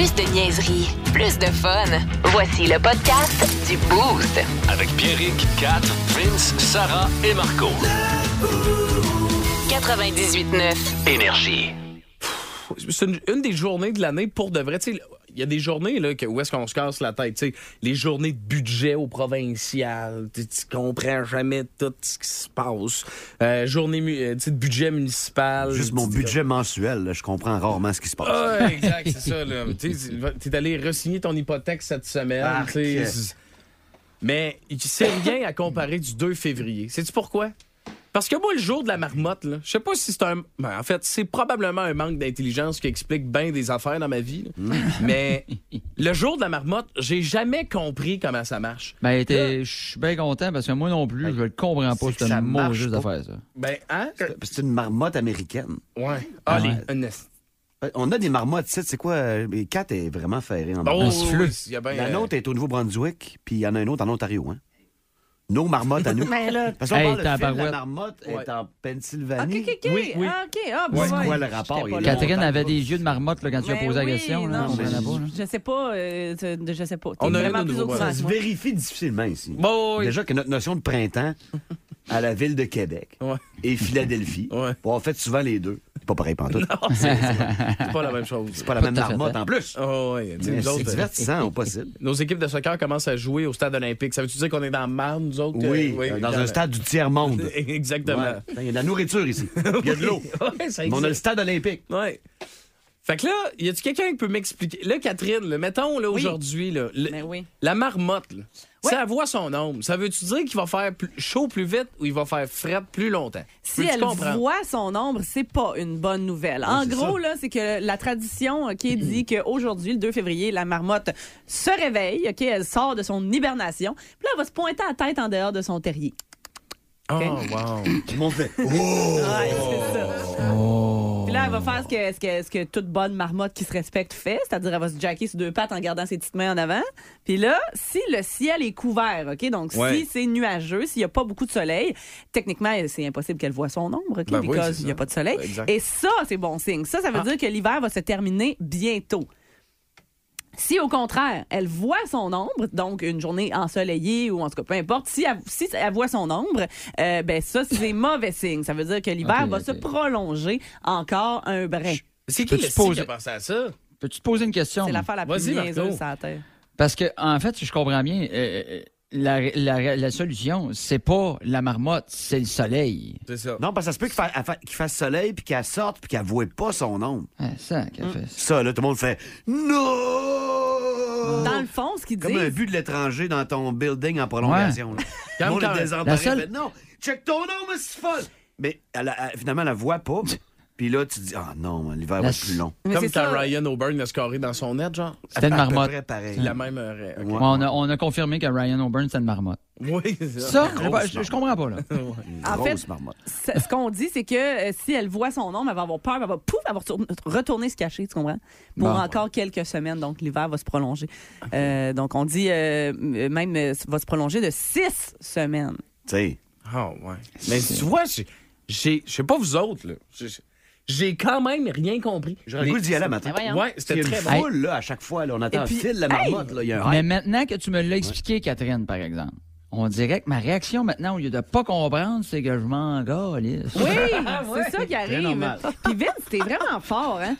Plus de niaiserie, plus de fun. Voici le podcast du Boost. Avec Pierrick, Kat, Vince, Sarah et Marco. 98.9. Énergie. c'est une, une des journées de l'année pour de vrai. Tu sais, il y a des journées là, que- où est-ce qu'on se casse la tête. tu sais. Les journées de budget au provincial. Tu comprends jamais tout ce qui se passe. Euh, journée euh, de budget municipal. Juste mon budget mensuel, là, je comprends rarement ce qui se passe. Ah, exact, c'est ça. Tu T'es allé re-signer ton hypothèque cette semaine. Sais. C'est- Mais c'est rien à comparer du 2 février. Sais-tu pourquoi? Parce que moi, le jour de la marmotte, là, je sais pas si c'est un. ben, en fait, c'est probablement un manque d'intelligence qui explique bien des affaires dans ma vie. là. Mm. Mais le jour de la marmotte, j'ai jamais compris comment ça marche. Ben, t'es- je suis bien content parce que moi non plus, je le comprends pas, c'est que ça cette marche mauvaise pas. affaire, ça. Ben, hein? C'est une marmotte américaine. Ouais. Ah, les. Une- Euh, On a des marmottes, tu sais, c'est quoi? euh, Les quatre est vraiment ferrée en Oh, marmotte. siffleux. oui, il y a La euh, nôtre est au Nouveau-Brunswick, puis il y en a une autre en Ontario. Hein? Nos marmottes à nous. Parce qu'on Hey, parle de film, la tabarouette. marmotte Ouais. est en OK, Pennsylvanie. OK, OK. Oui, oui. Ah, OK. Ah, c'est ouais. quoi le rapport? Il là. Catherine longtemps avait des yeux de marmotte là, quand tu as Ben posé la oui, question. là. non, on mais pas, là. je, sais pas. euh, je, je sais pas. T'es On a vraiment au plus au courant Ça que se moi. vérifie difficilement ici. Bon, oui. Déjà que notre notion de printemps à la ville de Québec Ouais. et Philadelphie, Ouais. bon, on fait souvent les deux. C'est pas pareil pantoute. Non, c'est c'est pas la même chose. C'est pas la Pas même tout à fait, marmotte en plus. Oh, ouais. Tu sais, Mais nous C'est autres, euh, divertissant au possible. Nos équipes de soccer commencent à jouer au stade olympique. Ça veut-tu dire qu'on est dans le marne, nous autres? Oui, Euh, dans dans un stade du tiers-monde. Exactement. Ouais. Il y a de la nourriture ici. Il y a de l'eau. Ouais, ça Mais on a le existe. stade olympique. Ouais. Fait que là, y a-tu quelqu'un qui peut m'expliquer? Là, Catherine, là, mettons, là, aujourd'hui, là, le- Mais oui. la marmotte, là, Ouais. si elle voit son ombre, ça veut-tu dire qu'il va faire plus- chaud plus vite ou il va faire fret plus longtemps? Si Peux-tu elle comprendre? voit son ombre, c'est pas une bonne nouvelle. en c'est gros, ça. là, c'est que la tradition ok, dit qu'aujourd'hui, le 2 février, la marmotte se réveille, ok, elle sort de son hibernation, puis là, elle va se pointer la tête en dehors de son terrier. Oh, wow. Tout le monde fait. Oh! Ouais, c'est ça. Là, elle va faire ce que, ce, que, ce que toute bonne marmotte qui se respecte fait, c'est-à-dire elle va se jacker sur deux pattes en gardant ses petites mains en avant. Puis là, si le ciel est couvert, OK, donc Ouais. si c'est nuageux, s'il n'y a pas beaucoup de soleil, techniquement, c'est impossible qu'elle voit son ombre, OK, Ben oui, because c'est il n'y a pas de soleil. Exact. Et ça, c'est bon signe. Ça, ça veut Ah. dire que l'hiver va se terminer bientôt. Si au contraire, elle voit son ombre, donc une journée ensoleillée ou en tout cas peu importe, si elle, si elle voit son ombre, euh, ben ça c'est mauvais signe. Ça veut dire que l'hiver va se prolonger encore un brin. C'est qui le poser- qui a pensé à ça? Peux-tu te poser une question? C'est l'affaire la plus niaiseuse sur la terre. Parce que, en fait, si je comprends bien, euh, euh, la, la- la solution, c'est pas la marmotte, c'est le soleil. C'est ça. Non, parce que ça se peut qu'il qu'il fasse soleil, puis qu'elle sorte, puis qu'elle ne voit pas son ombre. Ah, ça qu'elle Hum. fait. Ça, là, tout le monde fait Non! Dans le fond, ce qu'ils Comme un but de l'étranger dans ton building en prolongation. là. Comme Le seule- fait, non, check ton ombre, c'est folle! Mais elle, a- elle- finalement, elle la voit pas. Puis là, tu te dis, ah non, l'hiver va être plus long. mais Comme c'est quand ça. Ryan O'Byrne a scoré dans son net, genre. C'était une À peu marmotte. près pareil. La même. Ouais. Ouais, on, a, on a confirmé que Ryan O'Byrne, c'était une marmotte. Oui, c'est ça. Ça, je, je- je comprends pas, là. Une En fait, marmotte. Ce qu'on dit, c'est que euh, si elle voit son ombre, elle va avoir peur, elle va pouf, elle va retourner, se cacher, tu comprends? Pour Bon. encore quelques semaines, donc l'hiver va se prolonger. Euh, donc on dit euh, même euh, va se prolonger de six semaines. Tu sais. Ah, ouais. Mais tu vois, j'ai- j'ai. Je sais pas vous autres, là. J'ai quand même rien compris. J'aurais le goût d'y aller matin. Ben. Ouais, c'était très bon. foule, là, à chaque fois. Là, on attend Et puis, le fil, la marmotte. Là, il y a un Mais maintenant que tu me l'as expliqué, Catherine, par exemple, on dirait que ma réaction maintenant, au lieu de pas comprendre, c'est que je m'en. Oui, c'est ça qui arrive. normal. Puis Vince, t'es vraiment fort, hein?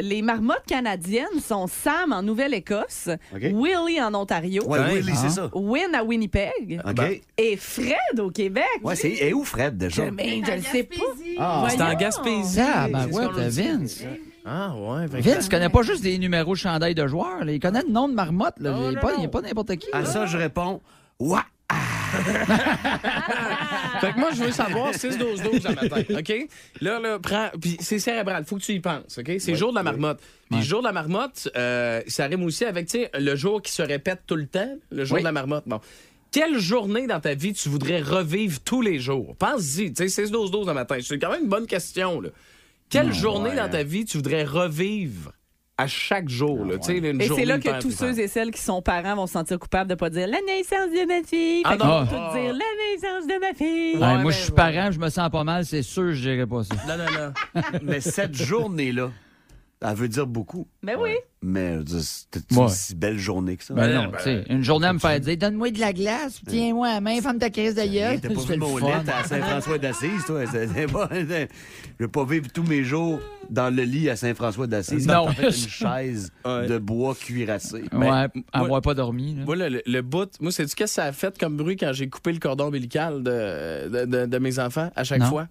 Les marmottes canadiennes sont Sam en Nouvelle-Écosse, OK. Willie en Ontario, Ouais, Ouais. Willy, c'est ça. Win à Winnipeg. Ben. et Fred au Québec. Ouais, c'est. Et où Fred, déjà? Je, mais je le sais pas. Ah, C'est en. Gaspésie. Ça, ben ouais. Vince. Ah, ouais. Vince connaît pas juste des numéros de chandail de joueurs, là. il connaît le nom de marmotte. Là. Oh, il n'est pas, pas n'importe qui. À là. ça, je réponds. Ouais. Fait que moi, je veux savoir 6-12-12 un matin, OK? Là, là, prends... Puis c'est cérébral, faut que tu y penses, OK? C'est le jour de la marmotte. Puis le jour de la marmotte, euh, ça rime aussi avec, tu sais, le jour qui se répète tout le temps, le jour Oui. de la marmotte. Bon. Quelle journée dans ta vie tu voudrais revivre tous les jours? Pense-y, tu sais, 6-12-12 un matin. C'est quand même une bonne question, là. Quelle journée ouais. dans ta vie tu voudrais revivre? À chaque jour, là? Tu sais, une Et c'est là que tous ceux et celles qui sont parents vont se sentir coupables de pas dire la naissance de ma fille. Ah non. vont tous dire la naissance de ma fille. Ouais, Ouais, moi, ben, je suis ouais. parent, je me sens pas mal, c'est sûr, je dirais pas ça. Non, non, non. Mais cette journée-là, Elle veut dire beaucoup. Ben oui. Mais veux dire, c'était Ouais. une si belle journée que ça? Ben non, tu sais, une journée à me faire dire Donne-moi de la glace, tiens-moi à la main, femme ta crise de gueule. T'as pas vu mon lit à Saint-François d'Assise, toi? Je vais pas vivre tous mes jours dans le lit à Saint-François d'Assise. Non. Non. fait une chaise de bois cuirassé. Ouais, Ben, avoir pas dormi. là. Moi, le, le- bout, moi, c'est tu qu'est-ce que ça a fait comme bruit quand j'ai coupé le cordon ombilical de, de, de- de mes enfants à chaque Non. fois?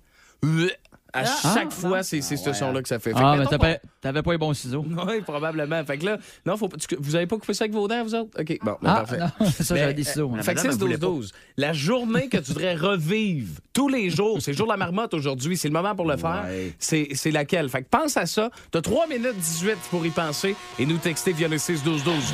À Ah. chaque fois, c'est c'est ce son-là que ça fait. Fait que Ah, mais qu'on- pas- t'avais pas les bons ciseaux. Oui, probablement. Fait que là, non, faut, pas- tu- vous avez pas coupé ça avec vos dents, vous autres? OK, bon, ben, Ah, parfait. non, ça, j'avais des ciseaux. euh, hein. Fait que madame, elle voulait 6-12-12. La journée que tu voudrais revivre tous les jours, c'est le jour de la marmotte aujourd'hui, c'est le moment pour le faire. Ouais. C'est c'est laquelle? Fait que pense à ça. T'as 3 minutes 18 pour y penser et nous texter via le 6-12-12.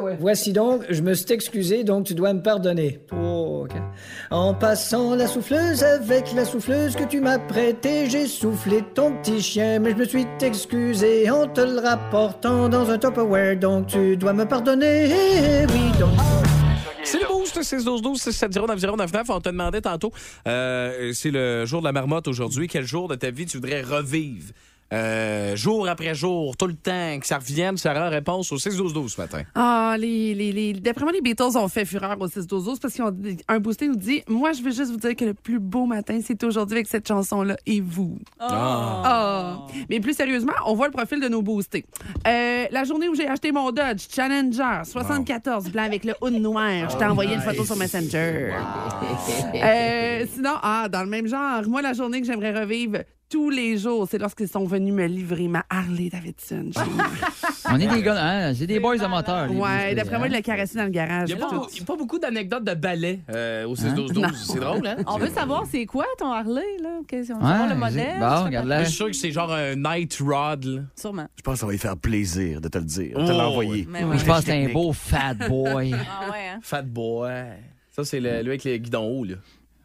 ouais. Voici donc, je me suis excusé, donc tu dois me pardonner. Oh, ok. En passant la souffleuse avec la souffleuse que tu m'as prêtée, j'ai soufflé ton petit chien, mais je me suis excusé en te le rapportant dans un Tupperware, donc tu dois me pardonner. Oui, donc. C'est le boost, 6-12-12, 670-9099. On te demandait tantôt, euh, c'est le jour de la marmotte aujourd'hui. Quel jour de ta vie tu voudrais revivre? Euh, jour après jour, tout le temps, que ça revienne, Sarah, réponse au 6-12-12 ce matin. Ah, les, les, les, d'après moi, les Beatles ont fait fureur au 6 12 parce qu'ils ont dit- un boosté nous dit Moi, je veux juste vous dire que le plus beau matin, c'est aujourd'hui avec cette chanson-là et vous. Ah. Mais plus sérieusement, on voit le profil de nos boostés. Euh, la journée où j'ai acheté mon Dodge Challenger 74 blanc avec le hood noir, je t'ai envoyé une photo sur Messenger. Euh, sinon, ah, dans le même genre, moi, la journée que j'aimerais revivre tous les jours, c'est lorsqu'ils sont venus me livrer ma Harley Davidson. On est des gars, hein, c'est des boys amateurs. ouais, d'après moi, hein. il l'a caressé dans le garage. Il n'y a, pas a beaucoup d'anecdotes de ballet euh, au 6-12-12. Non. C'est drôle, hein? On veut savoir c'est quoi ton Harley, là? Question. Ouais, savoir le c'est- modèle. Bon, Je suis sûr que c'est genre un night rod. là. Sûrement. Je pense que ça va lui faire plaisir de te le dire, de te Oh, l'envoyer. Oui. Je pense que c'est un beau fat boy. Ah ouais, hein? Fat boy. Ça, c'est le- lui avec les guidons hauts, là.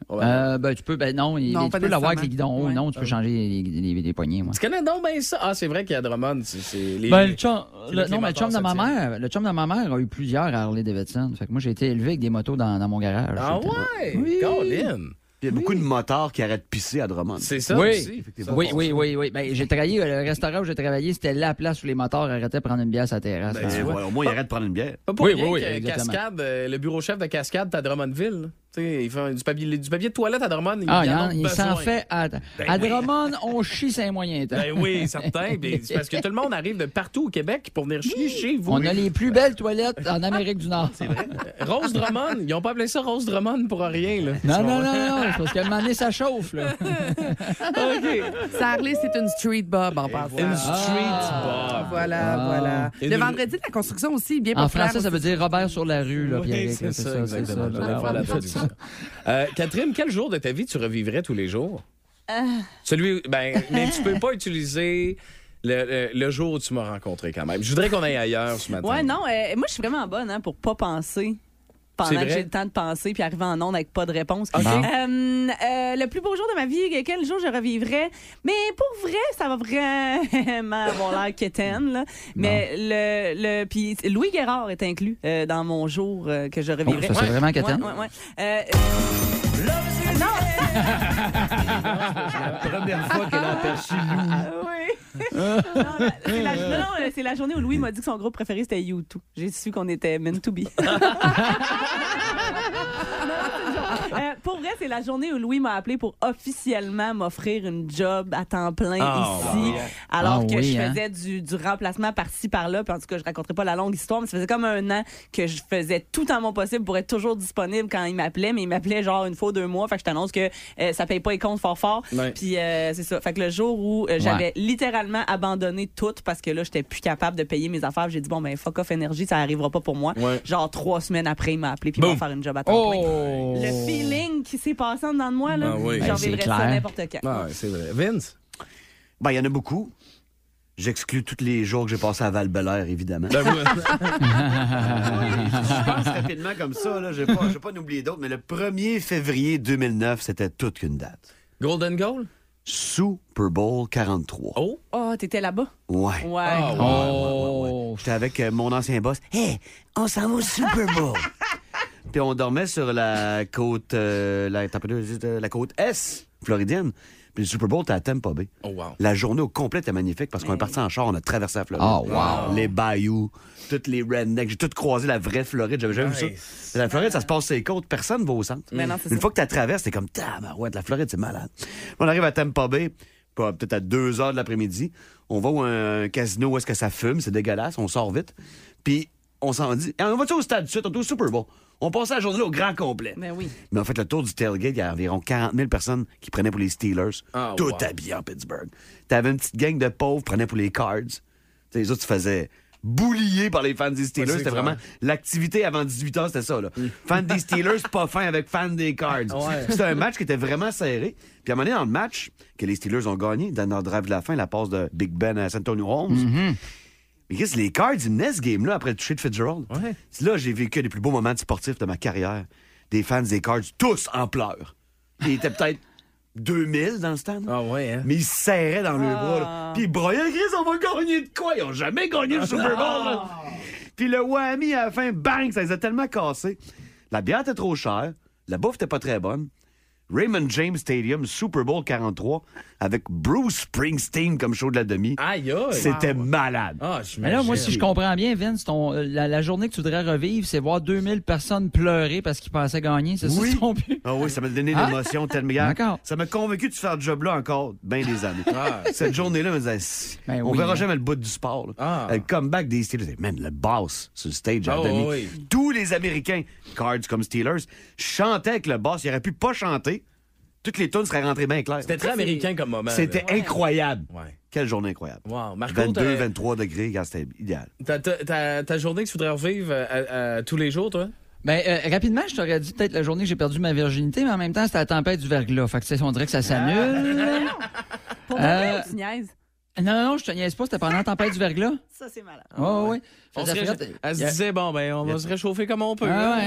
Ouais. Euh, ben, tu peux, ben non, tu peux l'avoir avec les guidons hauts. Ouais. Non, tu peux changer les, les, les poignées, moi. Tu connais donc bien ça? Ah, c'est vrai qu'il y a Drummond. C'est, c'est les... Ben, le chum, le- non, mais le chum de ma mère, le chum de ma mère a eu plusieurs Harley Davidson. Fait que moi, j'ai été élevé avec des motos dans, dans mon garage. Ah ouais? Oui. Colin. Il y a beaucoup de motards qui arrêtent de pisser à Drummond. C'est ça Oui. aussi. Oui, oui, oui, oui. Ben, j'ai travaillé, le restaurant où j'ai travaillé, c'était la place où les moteurs arrêtaient de prendre une bière sur la terrasse. Ben, voilà, au moins, il arrête de prendre une bière. Pas pour Oui, rien oui, oui, que exactement. Cascade, euh, le bureau chef de Cascade, t'as Drummondville. Là. Tu sais, il fait du papier, du papier de toilette à Drummond. Ah, il il, en il s'en fait à, à Drummond, on chie c'est un moyen temps. Ben oui, certain. Ben, c'est parce que tout le monde arrive de partout au Québec pour venir chier chez vous. On a les plus belles toilettes en Amérique du Nord. C'est vrai. Rose Drummond. Ils ont pas appelé ça Rose Drummond pour rien. Là. Non, non, non, non, parce qu'à un moment donné, ça chauffe, là. Harley, c'est une street bob en passant. Une street Ah. bar. Voilà, Ah. voilà. Et Le vendredi de la construction aussi, bien En français, ça veut dire Robert sur la rue, là, Oui, Pierre. c'est ça. Euh, Catherine, quel jour de ta vie tu revivrais tous les jours? Celui, ben, mais tu peux pas utiliser le, le- le jour où tu m'as rencontré quand même. Je voudrais qu'on aille ailleurs ce matin. Ouais, non, euh, moi, je suis vraiment bonne hein, pour pas penser. Pendant que j'ai le temps de penser puis arriver en onde avec pas de réponse. Euh, euh, le plus beau jour de ma vie, quel jour je revivrais? Mais pour vrai, ça va vraiment avoir l'air quétaine. Là. Mais le, le puis Louis Guérard est inclus euh, dans mon jour euh, que je revivrais. Oh, ça, c'est vraiment quétaine. Ouais, ouais, non, La première fois qu'elle a aperçu Lou. Ah oui. c'est la, non, c'est la journée où Louis m'a dit que son groupe préféré c'était U2. J'ai su qu'on était meant to be. Euh, pour vrai, c'est la journée où Louis m'a appelé pour officiellement m'offrir une job à temps plein Ah, ici, alors Ah que oui, je hein? faisais du, du remplacement par-ci par-là. Puis en tout cas, je raconterai pas la longue histoire, mais ça faisait comme un an que je faisais tout en mon possible pour être toujours disponible quand il m'appelait, mais il m'appelait genre une fois deux mois. Fait que je t'annonce que euh, ça paye pas les comptes fort fort. Ouais. Puis euh, c'est ça. Fait que le jour où euh, j'avais littéralement littéralement abandonné tout parce que là, j'étais plus capable de payer mes affaires. J'ai dit, bon, ben, fuck off énergie, ça arrivera pas pour moi. Ouais. Genre, trois semaines après, il m'a appelé puis il va faire une job à temps plein. Oh! Le feeling qui s'est passé en dedans de moi, là, Ah oui. j'en vivrais ça n'importe quand. Ah, ouais, c'est vrai. Vince? Ben, il y en a beaucoup. J'exclus tous les jours que j'ai passé à val évidemment. Ben, moi- Je pense rapidement comme ça, là. Je vais pas, je vais pas en oublier d'autres, mais le 1er février 2009, c'était toute qu'une date. Golden Goal? Super Bowl 43. Oh! Oh, t'étais là-bas? Ouais. Ouais. Ah, ouais. Oh! J'étais avec euh, mon ancien boss. Hé, on s'en va au Super Bowl. Puis on dormait sur la côte, euh, la, euh, la côte S floridienne. Puis le Super Bowl était à Tampa Bay. Oh, wow. La journée au complet était magnifique parce qu'on est parti en char, on a traversé la Floride. Oh, wow. Les bayous, toutes les rednecks. J'ai tout croisé la vraie Floride. J'avais jamais vu ça. La Floride, ça se passe sur les côtes. Personne va au centre. Mais non, c'est Une ça. fois que tu la traverses, t'es comme, tabarouette, la Floride, c'est malade. On arrive à Tampa Bay, peut-être à 2 heures de l'après-midi. On va à un casino où est-ce que ça fume, c'est dégueulasse, on sort vite. Puis on s'en dit, Eh, on va-tu au stade tout de suite, on est au Super Bowl. On passait la journée là au grand complet. Ben oui. Mais en fait, le tour du tailgate, il y a environ 40 000 personnes qui prenaient pour les Steelers, Ah, tout wow. habillés en Pittsburgh. T'avais une petite gang de pauvres qui prenaient pour les Cards. T'sais, les autres se faisaient boulier par les fans des Steelers. Ouais, c'était vraiment l'activité avant 18 ans, c'était ça. Là. Fan des Steelers, pas fin avec fan des Cards. Ouais. C'était un match qui était vraiment serré. Puis à un moment donné, dans le match que les Steelers ont gagné, dans leur drive de la fin, la passe de Big Ben à Santonio Holmes. Mais qu'est-ce les Cards, ils menaient ce game-là après le toucher de Fitzgerald. Ouais. C'est Là, j'ai vécu les plus beaux moments sportifs de ma carrière. Des fans des Cards, tous en pleurs. Il était peut-être 2000 dans le stand. Ah, ouais, hein? Mais ils se serraient dans leurs bras. là. Puis ils broyaient, Chris, on va gagner de quoi? Ils ont jamais gagné le Super Bowl. là. Puis le whammy, à la fin, bang, ça les a tellement cassés. La bière était trop chère. La bouffe était pas très bonne. Raymond James Stadium, Super Bowl 43, avec Bruce Springsteen comme show de la demi. Aïe, aïe! C'était malade. Ah, Mais là, moi, si je comprends bien, Vince, ton, la, la journée que tu voudrais revivre, c'est voir 2000 personnes pleurer parce qu'ils pensaient gagner. C'est Oui. ça ton but? Ah oui, ça m'a donné Ah. l'émotion tellement. D'accord. Ça m'a convaincu de faire ce job-là encore bien des années. Ah. Cette journée-là, je me disais, Si, Ben on oui, verra hein. jamais le bout du sport. là. Ah. Le comeback des Steelers, man, le boss sur le stage à Ah, demi. oui. Tous les Américains, Cards comme Steelers, chantaient avec le boss. Il aurait pu pas chanter. Toutes les tunes seraient rentrées bien claires. C'était très américain comme moment. C'était incroyable. Ouais. Quelle journée incroyable. Wow. Marco, 22, t'as- 23 degrés, c'était idéal. ta, journée que tu voudrais revivre euh, à- à tous les jours, toi? Ben, euh, rapidement, je t'aurais dit peut-être la journée que j'ai perdu ma virginité, mais en même temps, c'était la tempête du verglas. Fait que, tu sais, on dirait que ça s'annule. Pour Euh, vrai, ou tu niaises? Non, non, non, je te niaise pas, c'était pendant la tempête du verglas. Ça, c'est malade. Ouais, ouais, ouais. On Faisait se. Elle se Yeah. disait, bon, ben, on va se réchauffer comme on peut. Ah là. ouais,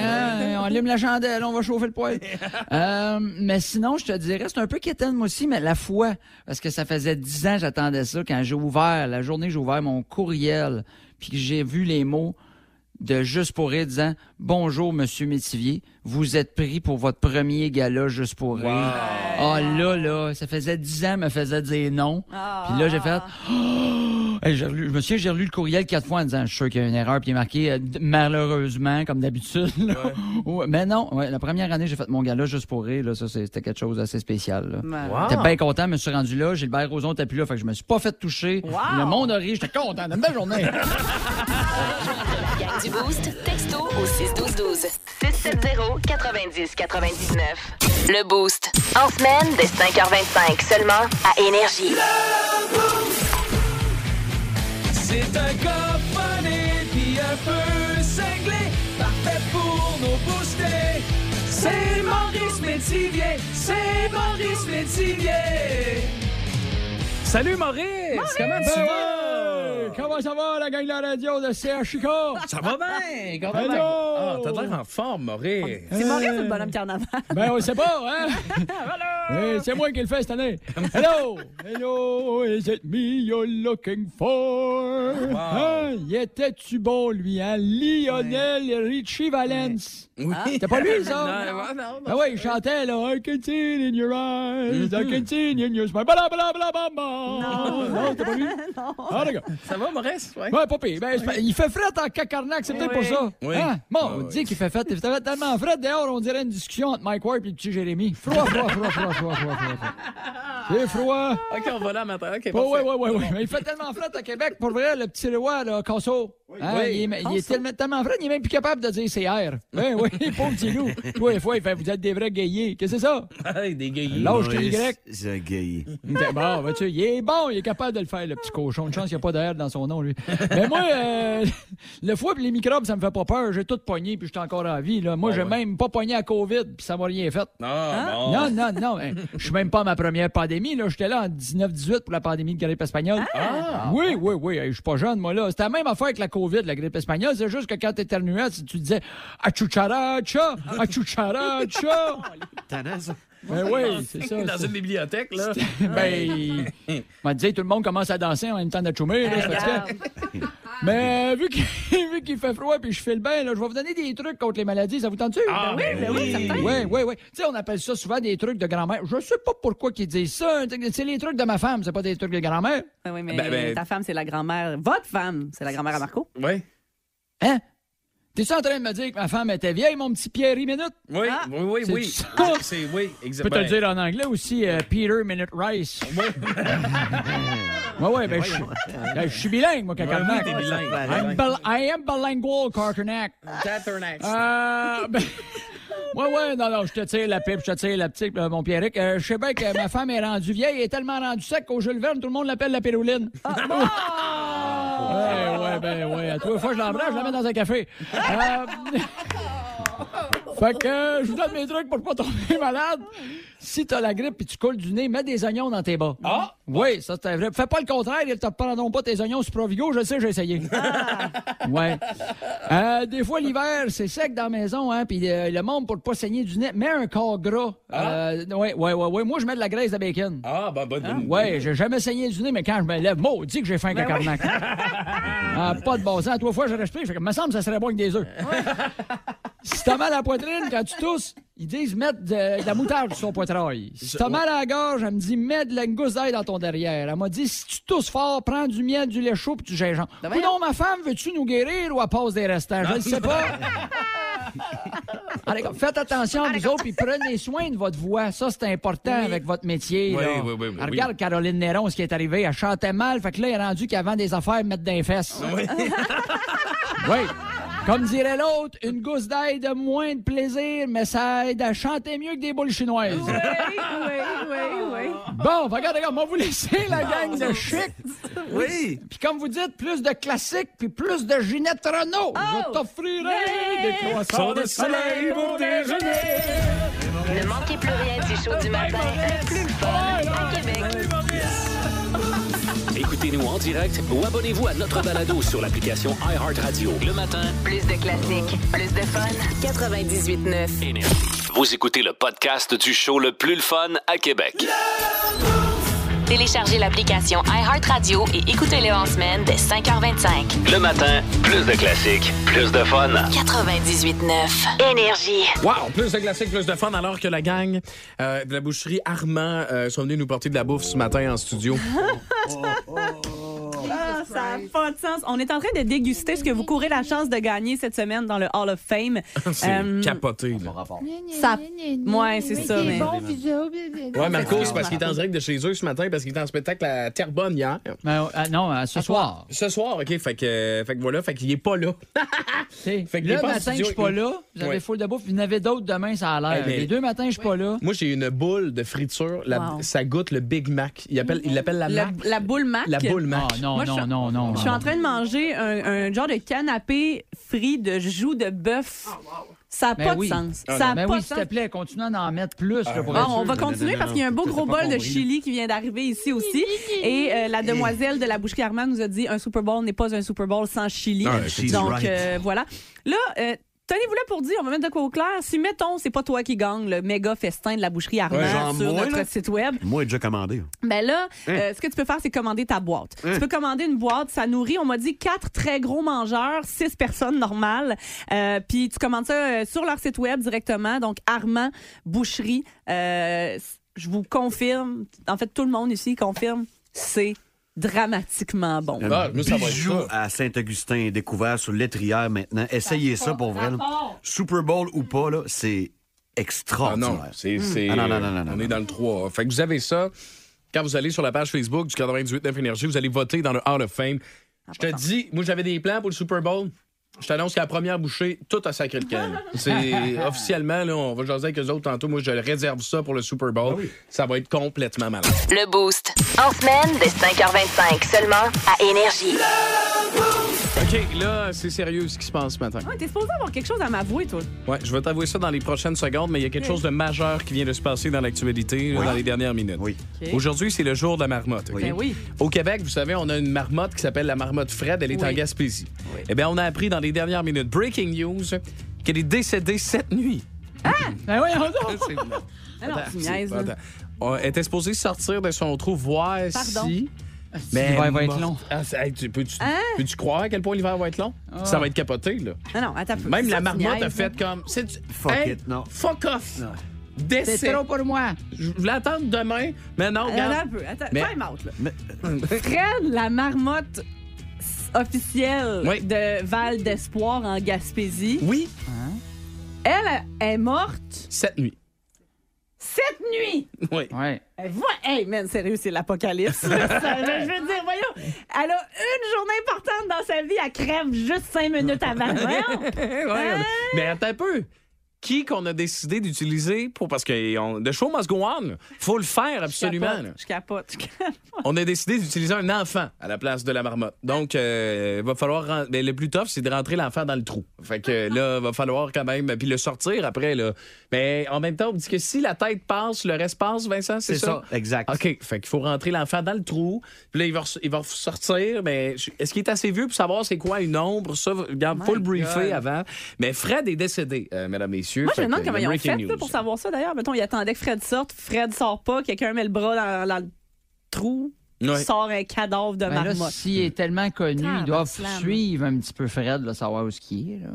hein, on allume la chandelle, on va chauffer le poêle. Euh, mais sinon, je te dirais, c'est un peu quétaine, moi aussi, mais la foi, parce que ça faisait dix ans que j'attendais ça, quand j'ai ouvert, la journée que j'ai ouvert mon courriel, puis que j'ai vu les mots de Juste pour rire disant « Bonjour, Monsieur Métivier, vous êtes pris pour votre premier gala Juste pour rire. Ah là, là, ça faisait dix ans, me faisait dire non. Ah. Puis là, j'ai fait... J'ai relu- je me souviens, j'ai relu le courriel quatre fois en disant, je suis sûr qu'il y a une erreur, puis il est marqué euh, malheureusement, comme d'habitude. Ouais, mais non, ouais, la première année, j'ai fait mon gala juste pour rire. Là, ça, c'est- c'était quelque chose d'assez spécial. Là. Ouais. Wow. J'étais bien content, je me suis rendu là. Gilbert Rozon était plus là, fait que je me suis pas fait toucher. Wow. Le monde a ri, j'étais content. Une belle journée. Du Boost, texto au 61212. 670 90 99. Le Boost. En semaine, dès 5h25 seulement à Énergie. C'est un coffret puis un peu cinglé, parfait pour nos booster. C'est Maurice Métivier, c'est Maurice Métivier. Salut, Maurice! Comment tu vas? Comment ça va, la gang de la radio de CHK? Ça va bien? Comment Hello! Ah, t'as l'air en forme, Maurice. C'est Maurice ou le bonhomme carnaval? Ben, on sait pas, hein? Hey, c'est moi qui le fais cette année. Hello! Hello! Is it me you're looking for? Hein? Y était-tu bon, lui, hein? Lionel Richie Valence. Oui. C'était pas lui, ça? Non, ouais, non, non. Ah ouais, il chantait, là. I can see it in your eyes. I can see it in your smile. Bla, bla, bla, bla, bla. Non, non c'était pas lui. Ah, d'accord. Ça va Maurice? Ouais. Ouais, pas pire. Ben, il fait fret en cacarnac, c'est peut-être pour ça. Oui. Hein? Bon, Ah, on oui. dit qu'il fait fret. Il fait tellement fret, dehors, on dirait une discussion entre Mike Ward et le petit Jérémy. Froid, froid, froid, froid, froid, froid, froid. froid. C'est froid. OK, on va là matin. OK, ouais, ouais, ouais, ouais. Mais il fait tellement fret à Québec, pour vrai, le petit roi, là, Casso. Hein, Oui. Il est, il est tellement, tellement fret, il est même plus capable de dire c'est R. Oui, oui, pauvre petit loup. Les fois, il fait Vous êtes des vrais gaillés. Qu'est-ce que c'est ça? Des gays. Lâche tes Maurice, Y. C'est un. Ok, Bon, ben, il est bon, il est capable de le faire, le petit cochon. Une chance qu'il n'y a pas d'air dans son nom, lui. Mais moi, euh, le foie et les microbes, ça me fait pas peur. J'ai tout pogné, puis je suis encore en vie. Là. Moi, j'ai même pas pogné à COVID, puis ça m'a rien fait. Ah, bon. Non, non, non. hein. Je suis même pas à ma première pandémie. Là. J'étais là en 19-18 pour la pandémie de grippe espagnole. Oui, oui, oui. hey, Je suis pas jeune, moi, là. C'était la même affaire avec la COVID, la grippe espagnole. C'est juste que quand t'éternuais, tu tu disais Achucharacha, Achucharacha. Ben oui, c'est ça. Dans une bibliothèque, là. ben, on dit tout le monde commence à danser en même temps c'est fatigant. Mais euh, vu qu'il fait froid puis je file bien, je vais vous donner des trucs contre les maladies. Ça vous tente-tu? Ah, ben Ben oui, certain. Oui, oui, oui. Tu sais, on appelle ça souvent des trucs de grand-mère. Je sais pas pourquoi qu'ils disent ça. C'est les trucs de ma femme, c'est pas des trucs de grand-mère. Ben oui, mais Ben, ben- ta femme, c'est la grand-mère. Votre femme, c'est la grand-mère à Marco. Oui. Hein? T'es-tu en train de me dire que ma femme était vieille, mon petit Pierre Minute? Oui, Ah. oui, oui, oui. ça. Ah, C'est, oui, Je peux te le dire en anglais aussi, euh, Peter Minute Rice. Oui, oui, ben je ben, je suis bilingue, moi, Ouais, Cacarnac. oui, t'es bilingue. I'm bil- I am bilingual, Carcarnac. Tatarnax. Euh, ben, ouais, ouais, non, non, je te tire la pipe, je te tire la petite, euh, mon Pierrick. Euh, je sais bien que ma femme est rendue vieille, elle est tellement rendue sec qu'au Jules Verne, tout le monde l'appelle la pérouline. Ouais, ben, ouais. À trois fois, je l'embrasse, je la mets dans un café. Euh, Fait que euh, je vous donne mes trucs pour pas tomber malade. Si t'as la grippe et tu coules du nez, mets des oignons dans tes bas. Ah! Oui, ça c'est vrai. Fais pas le contraire, ils te prendront pas tes oignons sur Provigo, je le sais, j'ai essayé. ouais. Euh, des fois l'hiver, c'est sec dans la maison, hein, puis euh, le monde pour pas saigner du nez, mets un corps gras. Euh, ouais, ouais, ouais, ouais. Moi je mets de la graisse de bacon. Ah, ben, bonne. bonne- Ouais, j'ai jamais saigné du nez, mais quand je me lève, maudit que j'ai faim Ben cacarnac. ah, pas de bon sens. Trois fois, j'ai respiré. Fait que, me semble que ça serait bon avec des œufs. si t'as mal à la poitrine, quand tu tousses, ils disent mettre de, de la moutarde sur son poitrail. Si t'as mal à la gorge, elle me dit mets de la gousse d'ail dans ton derrière. Elle m'a dit si tu tousses fort, prends du miel, du lait chaud puis du gingembre. Ben non, ma femme, veux-tu nous guérir ou elle passe des restants? Je ne sais pas. Allez, faites attention à vous autres, puis prenez soin de votre voix. Ça, c'est important avec votre métier. Oui, là. oui, oui, oui, Regarde Caroline Néron, ce qui est arrivé. Elle chantait mal, fait que là, elle est rendu qu'elle vend des affaires mettre les fesses. Oui. Comme dirait l'autre, une gousse d'ail de moins de plaisir, mais ça aide à chanter mieux que des boules chinoises. Oui, oui, oui, oui. Bon, regarde, regarde, on va vous laisser la gang de chic. Oui. Puis comme vous dites, plus de classiques puis plus de Ginette Renault. Je t'offrirai des croissants de soleil pour déjeuner. Ne manquez plus rien du show du matin, le plus à Québec. Écoutez-nous en direct ou abonnez-vous à notre balado sur l'application iHeartRadio. Le matin, Plus de classiques, plus de fun. 98.9. Énergie. Vous écoutez le podcast du show le plus le fun à Québec. Téléchargez l'application iHeartRadio et écoutez-le en semaine dès 5h25. Le matin, plus de classiques, plus de fun. 98.9. Énergie. Wow, plus de classiques, plus de fun, alors que la gang euh, de la boucherie Armand euh, sont venus nous porter de la bouffe ce matin en studio. Ah, ça n'a pas de sens. On est en train de déguster ce que vous courez la chance de gagner cette semaine dans le Hall of Fame. C'est Euh, capoté, là. Ça... Ouais, c'est ça. Mais... Ouais, Marco, c'est parce qu'il est en direct de chez eux ce matin, parce qu'il était en spectacle à Terrebonne hier. Ben, euh, non, euh, ce soir. Ce soir, OK, fait que, fait que voilà, fait qu'il est pas là. Fait qu'il est le pas en matin, studio je suis pas avec nous. là. Vous avez Ouais. full de bouffe. Vous en avez d'autres demain, ça a l'air. Eh, mais- Les deux matins, je suis pas là. Moi, j'ai une boule de friture. La- Wow. Ça goûte le Big Mac. Il appelle- il l'appelle la Mac. la boule Mac? La boule Mac. Ah, non, Moi, non, non, non. Je suis en train de manger un, un genre de canapé frit de joues de bœuf. Ça n'a Ben pas oui. de sens. Ah, Ça n'a Ben pas oui, s'il te plaît, continue à en mettre plus. là, pour Bon, être on va continuer parce qu'il y a un beau gros bol de chili qui vient d'arriver ici aussi. Et euh, la demoiselle de la boucherie Armand nous a dit un Super Bowl n'est pas un Super Bowl sans chili. Ah, Donc right. euh, voilà. Là, euh, tenez-vous là pour dire, on va mettre de quoi au clair. Si mettons, c'est pas toi qui gagne le méga festin de la boucherie Armand Ouais, genre sur moi, notre là. site web, Moi, j'ai déjà commandé. ben là, Hein? euh, ce que tu peux faire, c'est commander ta boîte. Tu peux commander une boîte, ça nourrit, on m'a dit, quatre très gros mangeurs, six personnes normales. Euh, Puis tu commandes ça euh, sur leur site web directement, donc Armand Boucherie. Euh, je vous confirme, en fait, tout le monde ici confirme, c'est dramatiquement bon. Un Ah, moi, ça va être bijou ça. à Saint-Augustin découvert sur l'étrière maintenant. Essayez ça pour vrai. là. Super Bowl ou pas, là, c'est Ah extraordinaire. non, c'est. c'est- Ah non, non, non, non, On non. est dans le 3. Fait que vous avez ça. Quand vous allez sur la page Facebook du 98.9 Énergie, vous allez voter dans le Hall of Fame. Je te dis, moi, j'avais des plans pour le Super Bowl. Je t'annonce qu'à la première bouchée, tout a sacré le camp. C'est officiellement, là, on va jaser avec eux autres tantôt. Moi, je réserve ça pour le Super Bowl. Ça va être complètement malade. Le Boost. En semaine, dès 5h25, seulement à Énergie. OK, là, c'est sérieux ce qui se passe ce matin. Ouais, T'es supposé avoir quelque chose à m'avouer, toi. Ouais, je vais t'avouer ça dans les prochaines secondes, mais il y a quelque chose de majeur qui vient de se passer dans l'actualité là, dans les dernières minutes. Oui. OK. Aujourd'hui, c'est le jour de la marmotte. OK? Ben oui. Au Québec, vous savez, on a une marmotte qui s'appelle la marmotte Fred. Elle est Oui. en Gaspésie. Oui. Eh bien, on a appris dans les dernières minutes, breaking news, qu'elle est décédée cette nuit. Ben voyons donc. C'est- Ah non, Attends, tu c'est- niaises, là. attends. On était supposé sortir de son trou, voir Pardon? si... L'hiver va être long. Ah, c'est- hey, tu- peux-tu Hein? peux-tu croire à quel point l'hiver va être long? Ça va être capoté, là. Non, non, attends. Même la marmotte a fait comme... c'est- Fuck Hey, it, non. Fuck off! Non. C'est Décès. trop pour moi. Je voulais attendre demain, mais non, Attends regarde. un peu. Attends, Mais- time out, là. Mais- Fred, la marmotte s- officielle Oui. de Val d'Espoir en Gaspésie, Oui, elle est morte cette nuit. Cette nuit. Oui. Ouais. Elle voit- Hey, man, sérieux, c'est l'apocalypse. là. Ça, je veux dire, voyons, elle a une journée importante dans sa vie, elle crève juste cinq minutes avant. Voyons. Ouais, Hein? Mais attends un peu. Qui qu'on a décidé d'utiliser pour. Parce que on, the show must go on. faut le faire absolument. Je capote. Je capote. On a décidé d'utiliser un enfant à la place de la marmotte. Donc, euh, va falloir. ren- ben, le plus tough, c'est de rentrer l'enfant dans le trou. Fait que là, va falloir quand même. Puis le sortir après, là. Mais en même temps, on dit que si la tête passe, le reste passe, Vincent, c'est C'est ça? ça, exact. OK. Fait qu'il faut rentrer l'enfant dans le trou. Puis là, il va, il va sortir. Mais est-ce qu'il est assez vieux pour savoir c'est quoi une ombre? Ça, regarde, faut le briefer avant. Mais Fred est décédé, euh, mesdames, messieurs. Moi, je me demande comment ils ont fait là, pour savoir ça. D'ailleurs, mettons, ils attendaient que Fred sorte. Fred sort pas. Quelqu'un met le bras dans, dans le trou. Ouais. Sort un cadavre de Ben là, marmotte. s'il est tellement connu, ils doivent suivre un petit peu Fred, là, savoir où ce qu'il est. Là.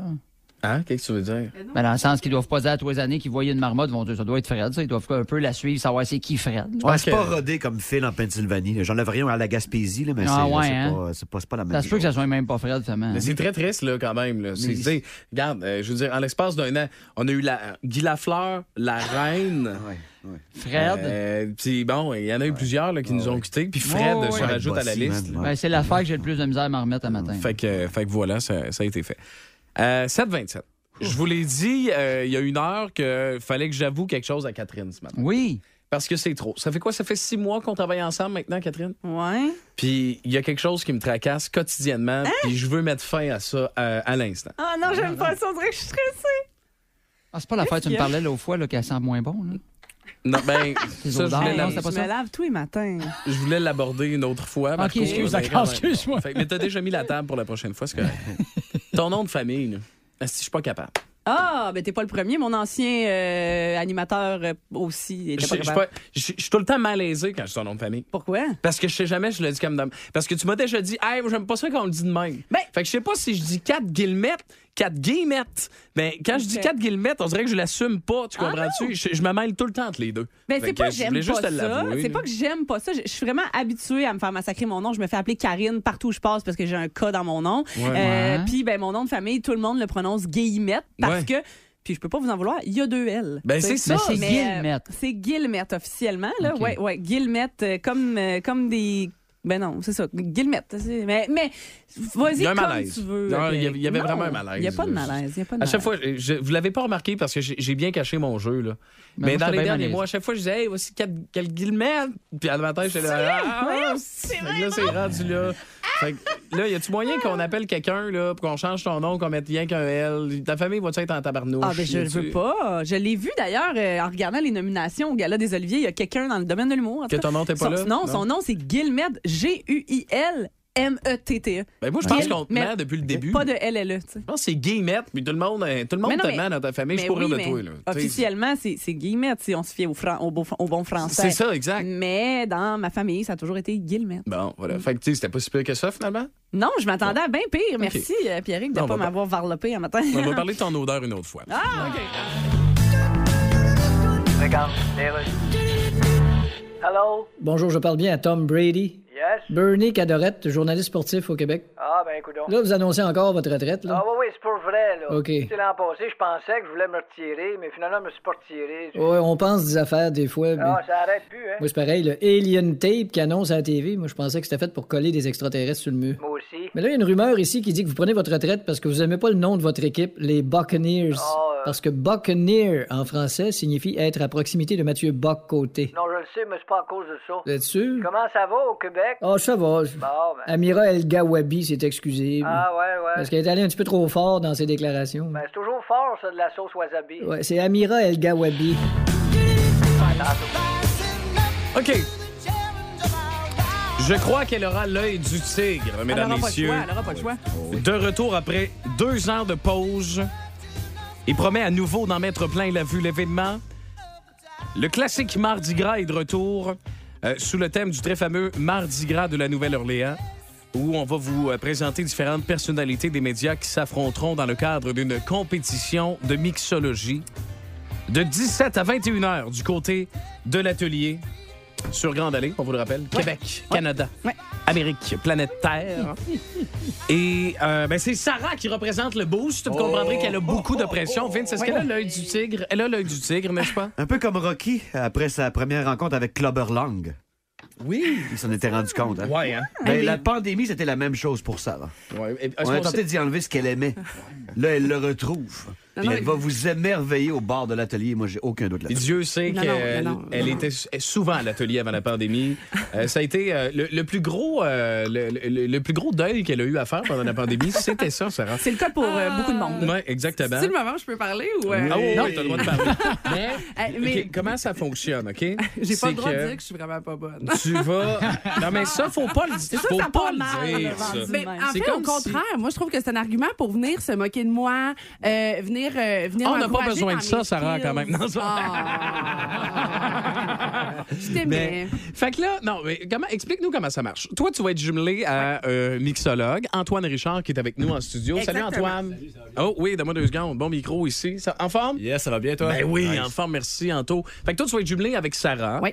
Hein? Qu'est-ce que tu veux dire? Ben, dans le sens qu'ils doivent pas dire à tous les années qu'ils voyaient une marmotte, ils vont dire ça doit être Fred. Ça. Ils doivent un peu la suivre, savoir c'est qui Fred. Ouais, que- c'est pas rodé comme Phil en Pennsylvanie. J'en avais rien à la Gaspésie, là, mais Ah c'est ouais, hein? pas, pas, la même Ça se peut que chose. ça soit même pas Fred, finalement. Mais c'est très triste, là, quand même. Là. Mais- regarde, euh, je veux dire, en l'espace d'un an, on a eu la, Guy Lafleur, la reine. Ouais, ouais. Fred, Euh, puis bon, il y en a eu plusieurs là, qui nous ont quittés. Puis Fred Ouais, se rajoute à la liste. ben, c'est l'affaire que j'ai le plus de misère à m'en remettre à matin. Fait que, fait que voilà, ça, ça a été fait. Euh, 7-27. Je vous l'ai dit euh, il y a une heure qu'il fallait que j'avoue quelque chose à Catherine ce matin. Oui. Parce que c'est trop. Ça fait quoi? Ça fait six mois qu'on travaille ensemble maintenant, Catherine? Ouais. Puis il y a quelque chose qui me tracasse quotidiennement. Puis je veux mettre fin à ça euh, à l'instant. Ah non, j'aime pas ça. On dirait que je suis stressée. Ah, c'est pas l'affaire que tu me parlais l'autre fois là, qu'elle sent moins bon. Là. Non, ben, ça, je voulais, non, la- c'était pas je ça? me lave tous les matins. je voulais l'aborder une autre fois. Marco, excuse, mais d'accord, quand même. excuse-moi. Fait que- mais t'as déjà mis la table pour la prochaine fois, c'est correct. Ton nom de famille, là. Asti, je suis pas capable? Ah, ben t'es pas le premier. Mon ancien euh, animateur euh, aussi Je était je- pas je suis capable. pas- je suis je suis tout le temps malaisé quand je dis ton nom de famille. Pourquoi? Parce que je sais jamais, je le dis comme dame. Parce que tu m'as déjà dit, hey, moi, j'aime pas ça quand on le dit de même. Ben- fait que je sais pas si je dis 4 guillemettes, 4 guillemettes. Ben, quand je dis Ok. 4 guillemettes, on dirait que je l'assume pas, tu Ah comprends-tu? je, je me mêle tout le temps entre les deux. Ben, Fait c'est pas que j'aime pas ça. C'est pas que j'aime pas ça. Je je suis vraiment habituée à me faire massacrer mon nom. Je me fais appeler Karine partout où je passe parce que j'ai un cas dans mon nom. Euh, Ouais. Puis, ben, mon nom de famille, tout le monde le prononce Guillemette parce Ouais. que. Puis je peux pas vous en vouloir, il y a deux L. Ben, c'est ça. Mais c'est Mais, Guillemette. euh, c'est Guillemette officiellement, là. Ok. Ouais, ouais. Guillemette, euh, comme, euh, comme des. Ben non, c'est ça. Guillemette. c'est- Mais, mais vas-y comme malaise. tu veux. Non, il y avait- ok. il y avait Non, vraiment un malaise, Il n'y a pas de malaise. Il y a pas de À chaque fois, je, vous l'avez pas remarqué parce que j'ai bien caché mon jeu, là. Ben, Mais moi, dans les derniers mois, à chaque fois, je disais, hey, voici 4 guillemets. Puis à le matin, j'étais là. Ah, Voyons, Fait que là, c'est rendu là. Fait que là, y a-tu moyen qu'on appelle quelqu'un, là, pour qu'on change ton nom, qu'on mette rien qu'un L? Ta famille va-tu être en tabarnouche? Ah, ben je a-tu- veux pas. Je l'ai vu d'ailleurs euh, en regardant les nominations au Gala des Oliviers. Il y a quelqu'un dans le domaine de l'humour. Que ton nom t'es pas Son- là? Non, son nom, c'est Guillemette. G-U-I-L-M-E-T-T-E. Ben moi, je pense Gil- qu'on te met depuis le début. Pas de LLE, tu sais. Je pense que c'est Guillemette, puis tout le monde, tout le monde Mais non, te met dans ta famille. Je pourrais oui, de toi, là. Officiellement, c'est c'est Guillemette, si on se fie au, fran- au, beau- au bon français. C'est ça, exact. Mais dans ma famille, ça a toujours été Guillemette. Bon, voilà. Fait que, tu sais, c'était pas si pire que ça, finalement? Non, je m'attendais à bien pire. Merci, euh, Pierrick, de ne pas m'avoir varlopé un matin. On va parler de ton odeur une autre fois. Ah, OK. Hello? Bonjour, je parle bien à Tom Brady. Yes? Bernie Cadorette, journaliste sportif au Québec. Ah, ben, écoute Là, vous annoncez encore votre retraite, là? Ah, oui, oui, c'est pour vrai, là. OK. Sais, l'an passé, je pensais que je voulais me retirer, mais finalement, je me suis pas retiré. Ouais, on pense des affaires des fois, mais... Ah, ça arrête plus, hein. Moi, c'est pareil, le Alien Tape qui annonce à la TV. Moi, je pensais que c'était fait pour coller des extraterrestres sur le mur. Moi aussi. Mais là, il y a une rumeur ici qui dit que vous prenez votre retraite parce que vous aimez pas le nom de votre équipe, les Buccaneers. Ah, euh. Parce que Buccaneer, en français, signifie être à proximité de Mathieu Bock-Côté. Non, je le sais, mais c'est pas à cause de ça. Vous êtes sûr? Comment ça va au Québec? Ah, ça va. Bon, ben. Amira El Gawabi s'est excusée. Ah, ouais, ouais. Parce qu'elle est allée un petit peu trop fort dans ses déclarations. Ben, c'est toujours fort, ça, de la sauce wasabi. Ouais, c'est Amira El Gawabi. OK. Je crois qu'elle aura l'œil du tigre, Elle mesdames, n'aura pas le messieurs. choix. Elle n'aura pas le choix. De retour après deux heures de pause. Il promet à nouveau d'en mettre plein la vue l'événement. Le classique Mardi Gras est de retour euh, sous le thème du très fameux Mardi Gras de la Nouvelle-Orléans, où on va vous euh, présenter différentes personnalités des médias qui s'affronteront dans le cadre d'une compétition de mixologie de 17 à 21 heures du côté de l'atelier sur Grande Allée, on vous le rappelle. Québec, Canada, Amérique, planète Terre. Et euh, ben, c'est Sarah qui représente le boost. Vous comprendrez qu'elle a beaucoup de pression. Vince, est-ce qu'elle a l'œil du tigre? Elle a l'œil du tigre, n'est-ce pas? Un peu comme Rocky après sa première rencontre avec Clubber Lang. Oui. Il s'en était rendu compte. Hein? Ouais, hein? Ben, la pandémie, c'était la même chose pour. Ouais. Est-ce On a tenté d'y enlever ce qu'elle aimait. Là, elle le retrouve. Non, elle va vous émerveiller au bord de l'atelier. Moi, j'ai aucun doute là-dessus. Dieu sait qu'elle elle était souvent à l'atelier avant la pandémie. Euh, ça a été euh, le, le plus gros, euh, le, le- le plus gros deuil qu'elle a eu à faire pendant la pandémie. C'était ça, Sarah. C'est le cas pour euh, beaucoup de monde. Oui, exactement. C'est le moment où je peux parler ou. euh, Ah oui, non, oui, t'as le droit de parler. Mais, comment ça fonctionne, OK? J'ai pas le droit que de dire que je suis vraiment pas bonne. Tu vas... Non, mais ça, faut pas le dire. Faut ça pas part le dire, ça. Mais en fait, au si- contraire, moi, je trouve que c'est un argument pour venir se moquer de moi, euh, venir, euh, venir on n'a pas besoin de ça, Sarah, quand même. Non, ça- je Mais, t'aimais. fait que là, non, mais comment, explique-nous comment ça marche. Toi, tu vas être jumelé à un mixologue, Antoine Richard, qui est avec nous en studio. Exactement. Salut, Antoine. Oh, oui, donne-moi deux secondes. Bon micro ici. Ça- en forme? Yes, ça va bien, toi? Ben oui, Nice. en forme, merci, Anto. Fait que toi, tu vas être jumelé avec Sarah. Oui.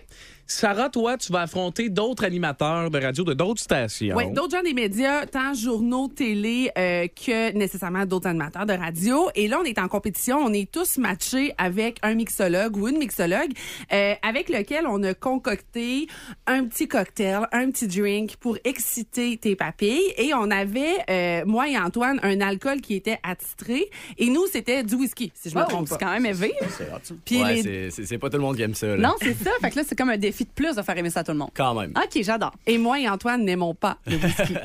Sarah, toi, tu vas affronter d'autres animateurs de radio de d'autres stations. Oui, d'autres gens des médias, tant journaux, télé euh, que nécessairement d'autres animateurs de radio. Et là, on est en compétition. On est tous matchés avec un mixologue ou une mixologue euh, avec lequel on a concocté un petit cocktail, un petit drink pour exciter tes papilles. Et on avait, euh, moi et Antoine, un alcool qui était attitré. Et nous, c'était du whisky, si je me Oh, trompe c'est pas. quand même élevé. Puis Ouais, les- c'est- c'est c'est pas tout le monde qui aime ça. Là. Non, c'est ça. Fait que là, c'est comme un défi de plus de faire aimer ça à tout le monde. Quand même. OK, j'adore. Et moi et Antoine n'aimons pas le whisky.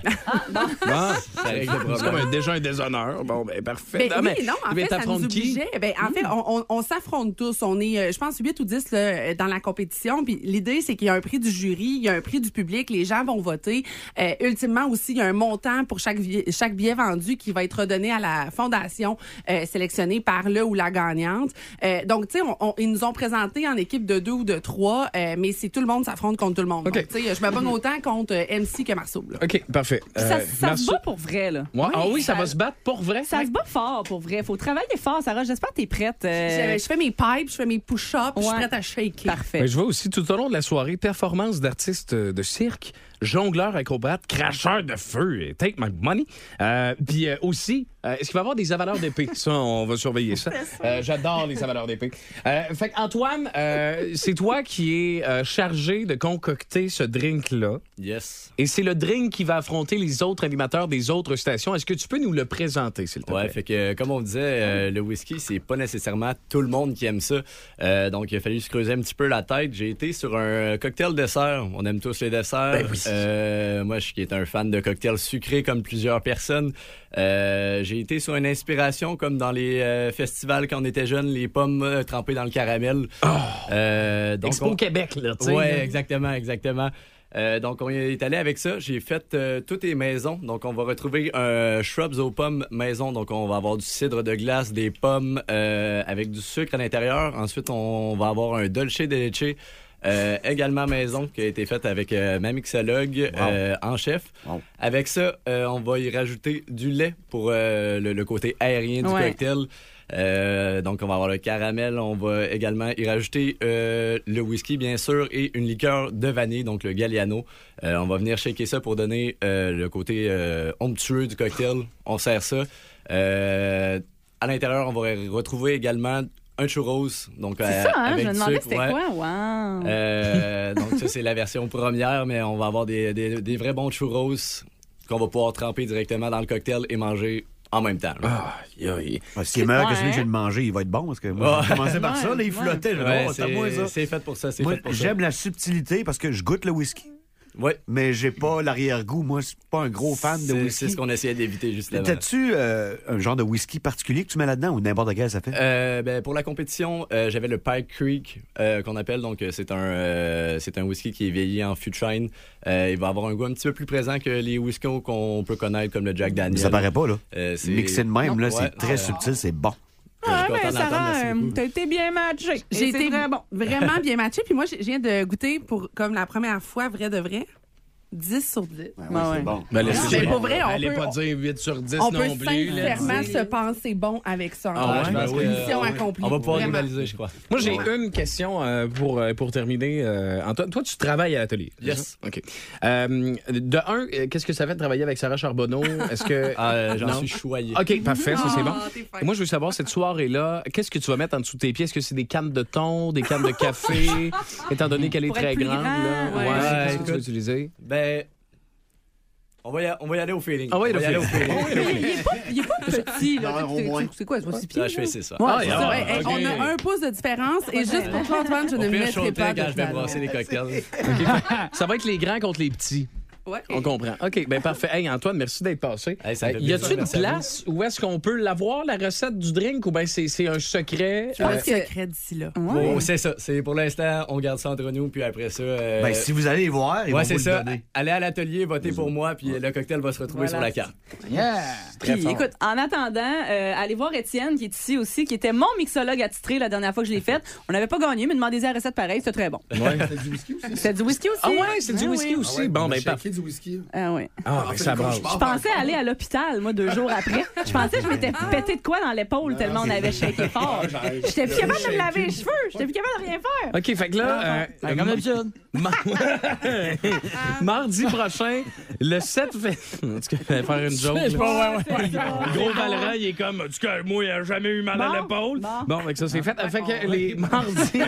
Ah, Ça règle le c'est comme problème. un- déjà un déshonneur. Bon, ben parfait. Ben Ah, oui, mais- non, en mais fait, ça nous obligeait. Ben, en fait, on, on- on s'affronte tous. On est, euh, je pense, 8 ou 10 là, dans la compétition. Puis l'idée, c'est qu'il y a un prix du jury, il y a un prix du public, les gens vont voter. Euh, ultimement aussi, il y a un montant pour chaque, billet- chaque billet vendu qui va être redonné à la fondation euh, sélectionnée par le ou la gagnante. Euh, donc, tu sais, on- on- ils nous ont présenté en équipe de deux ou de trois, euh, mais c'est tout le monde s'affronte contre tout le monde. OK. Donc, tu sais, je me bats autant contre euh, MC que Marceau. là. OK, parfait. ça Euh, ça se Marceau- bat pour vrai, là. Ouais. Ah oui, ça va se battre pour vrai? Ça se bat fort pour vrai. Faut travailler fort, Sarah. J'espère que t'es prête. euh, Je, je fais mes pipes, je fais mes push-ups, je suis prête à shaker. Parfait. Ben, je vois aussi tout au long de la soirée performance d'artistes de cirque, jongleur acrobate, cracheur de feu, et take my money. Euh, Puis euh, aussi, euh, est-ce qu'il va y avoir des avaleurs d'épée? Ça, on va surveiller ça. Euh, J'adore les avaleurs d'épée. Euh, fait Antoine, c'est toi qui es euh, chargé de concocter ce drink-là. Yes. Et c'est le drink qui va affronter les autres animateurs des autres stations. Est-ce que tu peux nous le présenter, s'il te Ouais, plaît? fait que comme on disait, euh, le whisky, c'est pas nécessairement tout le monde qui aime ça. Euh, donc, il a fallu se creuser un petit peu la tête. J'ai été sur un cocktail dessert. On aime tous les desserts. Euh, moi, je qui est un fan de cocktails sucrés comme plusieurs personnes. Euh, J'ai été sur une inspiration comme dans les euh, festivals quand on était jeune, les pommes trempées dans le caramel. Euh, donc, Expo on- Québec, là, tu sais. Là. exactement, exactement. Euh, donc, on est allé avec ça. J'ai fait euh, toutes les maisons. Donc, on va retrouver un shrubs aux pommes maison. Donc, on va avoir du cidre de glace, des pommes avec du sucre à l'intérieur. Ensuite, on va avoir un dolce de leche Euh, également maison qui a été faite avec euh, ma mixologue euh, en chef. Avec ça, euh, on va y rajouter du lait pour euh, le, le côté aérien du Ouais. cocktail. Euh, donc, on va avoir le caramel. On va également y rajouter euh, le whisky, bien sûr, et une liqueur de vanille, donc le Galliano. Euh, on va venir shaker ça pour donner euh, le côté euh, onctueux du cocktail. On sert ça. Euh, à l'intérieur, on va retrouver également un churros. Donc, C'est euh, ça, hein? avec Je me demandais c'était ouais. quoi. Wow. Euh, donc ça, c'est la version première, mais on va avoir des, des, des vrais bons churros qu'on va pouvoir tremper directement dans le cocktail et manger en même temps. Ah, S'il est meilleur que celui que je viens de manger, il va être bon. Parce que moi, j'ai commencé par ça, là, il Ouais. flottait. Ouais, oh, c'est à moi, c'est- ça. c'est fait pour ça, c'est Moi, fait pour ça. J'aime la subtilité parce que je goûte le whisky. Oui. Mais j'ai pas l'arrière-goût. Moi, je suis pas un gros fan de whisky. C'est ce qu'on essayait d'éviter justement. T'as-tu euh, un genre de whisky particulier que tu mets là-dedans ou n'importe quel ça fait? Euh, ben, pour la compétition, euh, j'avais le Pike Creek euh, qu'on appelle. Donc, c'est un, c'est un whisky qui est vieilli en fût de chêne. Il va avoir un goût un petit peu plus présent que les whiskys qu'on peut connaître comme le Jack Daniel. Ça paraît pas, là. Mixé de même, là, Ouais. c'est très subtil, c'est bon. Suis mais d'entendre, Sarah, euh, t'as été bien matché. J'ai été bon. vraiment bien matché. Puis moi, je je viens de goûter pour comme la première fois, vrai de vrai, 10 sur 10. Ben ouais. bon. Ben, mais pour vrai, on Allez peut- pas dire 8 sur 10 On non peut plus. sincèrement se penser bon avec ça. Ah ouais? Que- Mission accomplie. On va pouvoir rivaliser, je crois. Moi, j'ai une question euh, pour, euh, pour terminer. euh, Antoine, toi, tu travailles à l'atelier. Yes. OK. Euh, de un, qu'est-ce que ça fait de travailler avec Sarah Charbonneau? Est-ce que. Ah, J'en suis choyé. OK, parfait, ça c'est bon. Ah. Et moi, je veux savoir, cette soirée-là, qu'est-ce que tu vas mettre en dessous de tes pieds? Est-ce que c'est des cannes de thon, des cannes de café? Étant donné qu'elle est très grande, Ouais, qu'est-ce que tu vas utiliser? Ben, on va, y, on va y aller au feeling. Ah ouais, on le va y aller au feeling. feeling. Il est pas, il est pas petit, là. Non, Tu c'est- quoi? C'est pas six pieds? Je fais là? c'est ça. Ouais, Ah, c'est et ça. Ouais, hey, ok. On a un pouce de différence et juste pour toi, Antoine, je Au ne je mettrai pas sauterai quand de je vais talons. brasser les cocktails. Ça va être les grands contre les petits. Ouais. On comprend. OK, ben parfait. Hey, Antoine, merci d'être passé. Hey, ça fait y a-t-il une place où est-ce qu'on peut l'avoir, la recette du drink, ou bien c'est c'est un secret? Je vois Euh, ce secret d'ici là. Bon, c'est ça. C'est pour l'instant, on garde ça entre nous, puis après ça. euh, Ben, si vous allez les voir, ils ouais, vont c'est vous ça. le donner. Allez à l'atelier, votez pour moi, puis le cocktail va se retrouver Voilà. sur la carte. Yeah! Très Puis, fort. écoute, en attendant, euh, allez voir Étienne, qui est ici aussi, qui était mon mixologue attitré la dernière fois que je l'ai fait. On n'avait pas gagné, mais demandez la recette pareil, c'était très bon. C'était du whisky aussi? C'était du whisky aussi? Ah ouais, c'est du whisky aussi. Ah ouais, bon, ben parfait. Du whisky. Ah oui. Ah, ben ça brasse. Je pensais aller à l'hôpital, moi, deux jours après. Je pensais que je m'étais pété de quoi dans l'épaule tellement on avait shaké fort. J'étais plus capable de me laver les cheveux. J'étais plus capable de rien faire. OK, fait que là, euh, comme d'habitude. mar- mardi prochain, le 7 fait. En tout cas, je vais faire une joke. gros Valérand, il est comme, en tout cas, moi, il a jamais eu mal à l'épaule. bon. Bon, fait que ça, c'est fait. Fait que les mardis,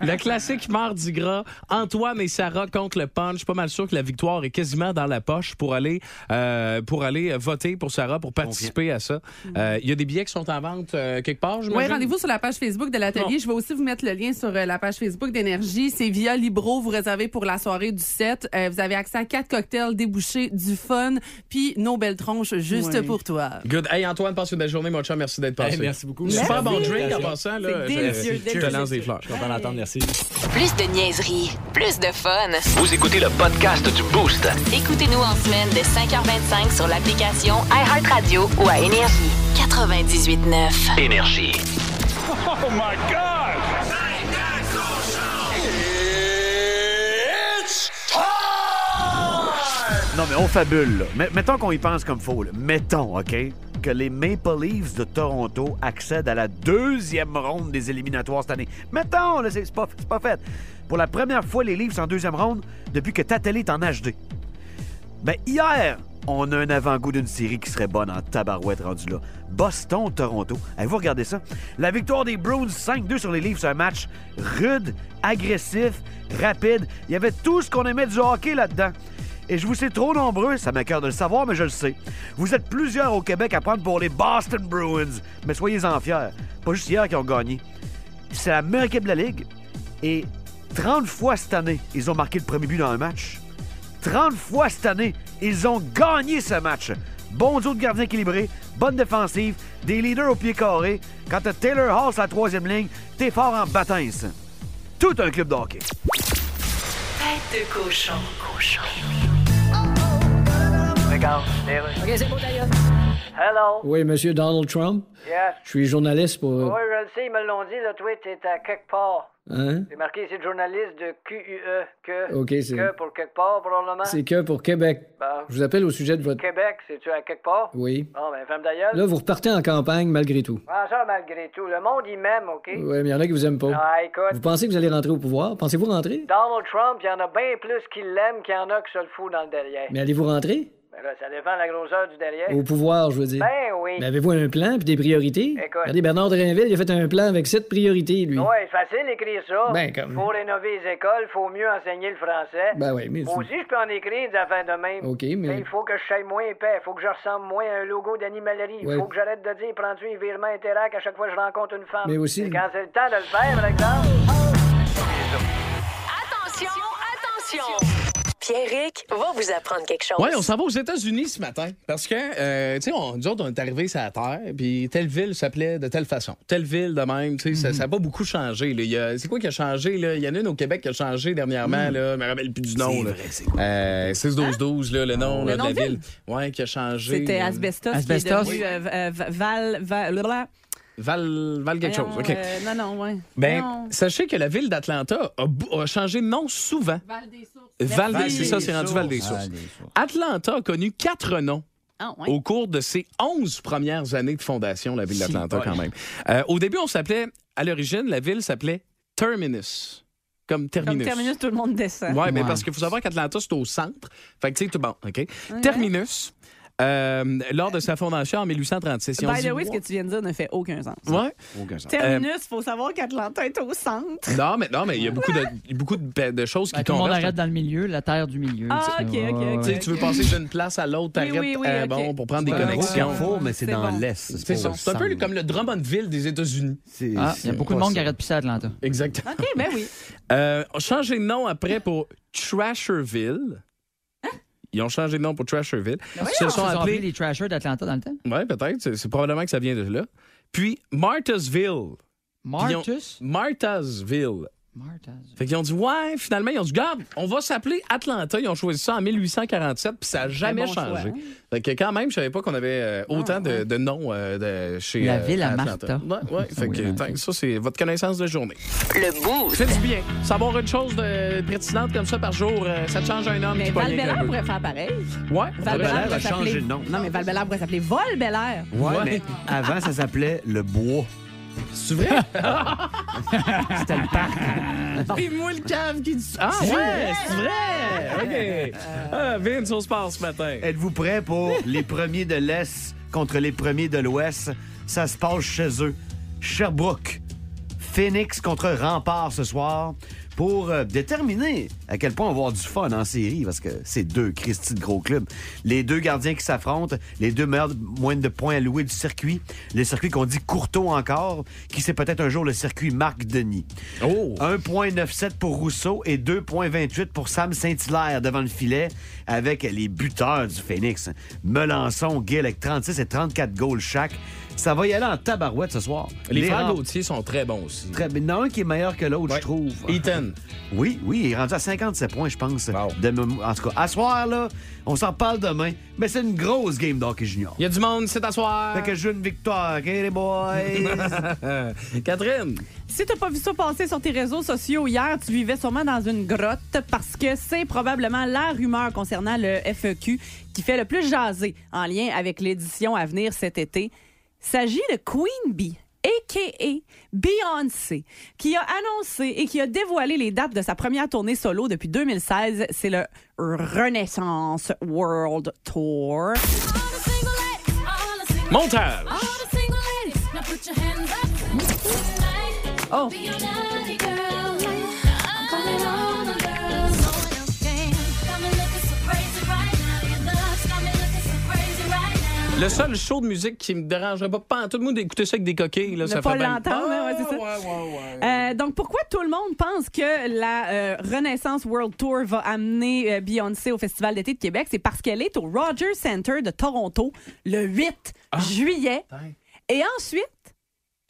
le classique mardi gras, Antoine et Sarah contre le punch. Je suis pas mal sûr que la victoire est quasiment dans la poche pour aller, euh, pour aller voter pour Sarah, pour participer à ça. Euh, Il y a des billets qui sont en vente euh, quelque part, je Oui, rendez-vous sur la page Facebook de l'atelier. Je vais aussi vous mettre le lien sur euh, la page Facebook d'Énergie. C'est via Libro. Vous réservez pour la soirée du 7. Euh, vous avez accès à quatre cocktails débouchés, du fun, puis nos belles tronches juste Oui. pour toi. Good. Hey, Antoine, passe une belle journée, mon chum. Merci d'être passé. Hey, merci beaucoup. Super Merci. bon drink en passant. Là, Je- délicieux, Je te lance des fleurs. Je suis content d'entendre, merci. Plus de niaiserie, plus de fun. Vous écoutez le podcast du Boost. Écoutez-nous en semaine de 5h25 sur l'application iHeartRadio ou à Énergie. 98.9. Énergie. Non, mais on fabule, là. Mais- mettons qu'on y pense comme faux, là. Mettons, OK, que les Maple Leafs de Toronto accèdent à la deuxième ronde des éliminatoires cette année. Mettons, c'est pas, fait. Pour la première fois, les Leafs en deuxième ronde depuis que Tattelé est en HD. Ben, hier, on a un avant-goût d'une série qui serait bonne en tabarouette rendu là. Boston-Toronto. Avez-vous regardé ça? La victoire des Bruins 5-2 sur les Leafs, c'est un match rude, agressif, rapide. Il y avait tout ce qu'on aimait du hockey là-dedans. Et je vous sais trop nombreux, ça m'accorde de le savoir, mais je le sais. Vous êtes plusieurs au Québec à prendre pour les Boston Bruins. Mais soyez-en fiers. Pas juste hier qu'ils ont gagné. C'est la meilleure équipe de la Ligue. Et 30 fois cette année, ils ont marqué le premier but dans un match. 30 fois cette année, ils ont gagné ce match. Bon duo de gardien équilibré, bonne défensive, des leaders au pied carré. Quand t'as Taylor Hall sur la troisième ligne, t'es fort en bâtisse. Tout un club de hockey. Tête de cochon. Cochon. Regarde, OK, c'est beau, d'ailleurs. Hello. Oui, monsieur Donald Trump. Yes. Je suis journaliste pour. Oui, je le sais, ils me l'ont dit, le tweet est à quelque part. Hein? C'est marqué ici journaliste de QUE. Que. Ok, c'est- Que pour quelque part, probablement. C'est que pour Québec. Bon. Je vous appelle au sujet de votre. Québec, c'est-tu à quelque part? Oui. Bon, ben, femme d'ailleurs. Là, vous repartez en campagne malgré tout. Ah, ça, malgré tout. Le monde, il m'aime, OK? Ouais, mais il y en a qui vous aiment pas. Ah, écoute. Vous pensez que vous allez rentrer au pouvoir? Pensez-vous rentrer? Donald Trump, il y en a bien plus qui l'aiment qu'il y en a qui se le foutent dans le derrière. Mais allez-vous rentrer? Ben là, ça dépend de la grosseur du derrière. Au pouvoir, je veux dire. Ben oui. Mais avez-vous un plan puis des priorités? Écoute. Regardez, Bernard Drinville, il a fait un plan avec sept priorités, lui. C'est facile d'écrire ça. Ben, comme- Faut rénover les écoles, faut mieux enseigner le français. Ben oui, mais aussi, je peux en écrire des affaires de même. OK, mais- Mais il faut que je sois moins épais. faut que je ressemble moins à un logo d'animalerie. Il Ouais. faut que j'arrête de dire prends-tu un virement Interac à chaque fois que je rencontre une femme. Mais aussi- Et quand c'est le temps de le faire, par exemple. Attention, attention! Pierrick va vous apprendre quelque chose. Oui, on s'en va aux États-Unis ce matin. Parce que, euh, tu sais, on- nous autres, on est arrivés sur la Terre, puis telle ville s'appelait de telle façon. Telle ville de même, tu sais, ça- ça n'a pas beaucoup changé. là. Il y a- C'est quoi qui a changé, là? Il y en a une au Québec qui a changé dernièrement, là. Je me rappelle plus du nom, là. Euh, 6-12-12, là, le nom Le là, nom de la ville? ville? Ouais, qui a changé. C'était. Asbestos, Asbestos. qui est devenu euh, euh, Val... Val... Val... Val, Val quelque chose, OK. Euh, non, non, ouais. Ben, Non. sachez que la ville d'Atlanta a, bou- a changé de nom souvent. Val des Sources. Val des c'est ça, c'est rendu Val des Val Sources. des Atlanta a connu quatre noms. Ah, ouais. Au cours de ses 11 premières années de fondation, la ville d'Atlanta, quand même. Euh, au début, on s'appelait, à l'origine, la ville s'appelait Terminus. Comme Comme Terminus. terminus, tout le monde descend. Oui, mais parce qu'il faut savoir qu'Atlanta, c'est au centre. Fait que, tu sais, tout bon, OK? Terminus, euh, lors de sa fondation en 1836. ils ont By the way, ce que tu viens de dire ne fait aucun sens. Ouais. Terminus, il faut savoir qu'Atlanta est au centre. Non, mais non, mais il y a beaucoup de, beaucoup choses qui Ben, tout le monde convergent. arrête dans le milieu, la terre du milieu. Ah, tu sais. ok, ok, ok. Tu sais, tu veux passer d'une place à l'autre, Oui, t'arrêtes oui, oui, euh, ok. bon, pour prendre des C'est un gros connexions. carrefour, mais c'est dans bon. l'est. C'est ça. C'est un peu comme le Drummondville des États-Unis. Ah, il y a beaucoup de monde qui arrête de pisser à Atlanta. Exactement. OK, ben oui. Euh, changé de nom après pour Trasherville. Ils ont changé de nom pour Trasherville. Ils Ils se sont appelés. les Trashers d'Atlanta dans le temps. Oui, peut-être. C'est probablement que ça vient de là. Puis Marthasville. Martus? Marthasville. Fait qu'ils ont dit, ouais, finalement, ils ont dit, garde, on va s'appeler Atlanta. Ils ont choisi ça en 1847, puis ça n'a jamais bon changé. choix, hein? Fait que quand même, je savais pas qu'on avait euh, autant de, de noms euh, de, chez La euh, ville à Atlanta. Martha. Ouais, ouais. Fait Oui, que, tant- ça, c'est votre connaissance de journée. Le Boost. Fait du bien. Savoir une chose de prétinente comme ça par jour, euh, ça te change un homme Mais peu. pourrait faire pareil. Ouais, Val-Bélair pourrait a changé de nom. Non, mais Val-Bélair pourrait s'appeler Vol-Bélair. Ouais, mais avant, ça s'appelait le bois. C'est vrai? C'était le parc. Puis moi, le cave qui dit Ah, ouais, c'est vrai! OK. Ah, Vince, on se passe ce matin. Êtes-vous prêts pour les premiers de l'Est contre les premiers de l'Ouest? Ça se passe chez eux. Sherbrooke. Phoenix contre Rempart ce soir pour euh, déterminer à quel point on va avoir du fun en série parce que c'est deux Christy de gros clubs. Les deux gardiens qui s'affrontent, les deux meilleurs moins de points alloués du circuit, le circuit qu'on dit Courteau encore, qui c'est peut-être un jour le circuit Marc Denis. Oh! 1,97 pour Rousseau et 2,28 pour Sam Saint-Hilaire devant le filet avec les buteurs du Phoenix. Melançon, Gill avec 36 et 34 goals chaque. Ça va y aller en tabarouette ce soir. Les, frères Rem- Gauthier sont très bons aussi. Très bien. Il y en a un qui est meilleur que l'autre, Ouais. je trouve. Ethan. Oui, oui, il est rendu à 57 points, je pense. Wow. De en tout cas, à soir, là, on s'en parle demain, mais c'est une grosse game d'hockey junior. Il y a du monde, c'est à soir. Fait que je veux une victoire, OK, les boys? Catherine. Si t'as pas vu ça passer sur tes réseaux sociaux hier, tu vivais sûrement dans une grotte parce que c'est probablement la rumeur concernant le FEQ qui fait le plus jaser en lien avec l'édition à venir cet été. Il s'agit de Queen Bee a.k.a. Beyoncé, qui a annoncé et qui a dévoilé les dates de sa première tournée solo depuis 2016. C'est le Renaissance World Tour. Montage. Oh! Le seul show de musique qui me dérangerait pas, pas tout le monde d'écouter ça avec des coquilles. Là, Ne ça pas fait bien- l'entendre, hein, ouais, c'est ça. Ah, ouais, ouais, ouais. Euh, donc, pourquoi tout le monde pense que la euh, Renaissance World Tour va amener euh, Beyoncé au Festival d'été de Québec? C'est parce qu'elle est au Rogers Center de Toronto le 8 juillet. Et ensuite,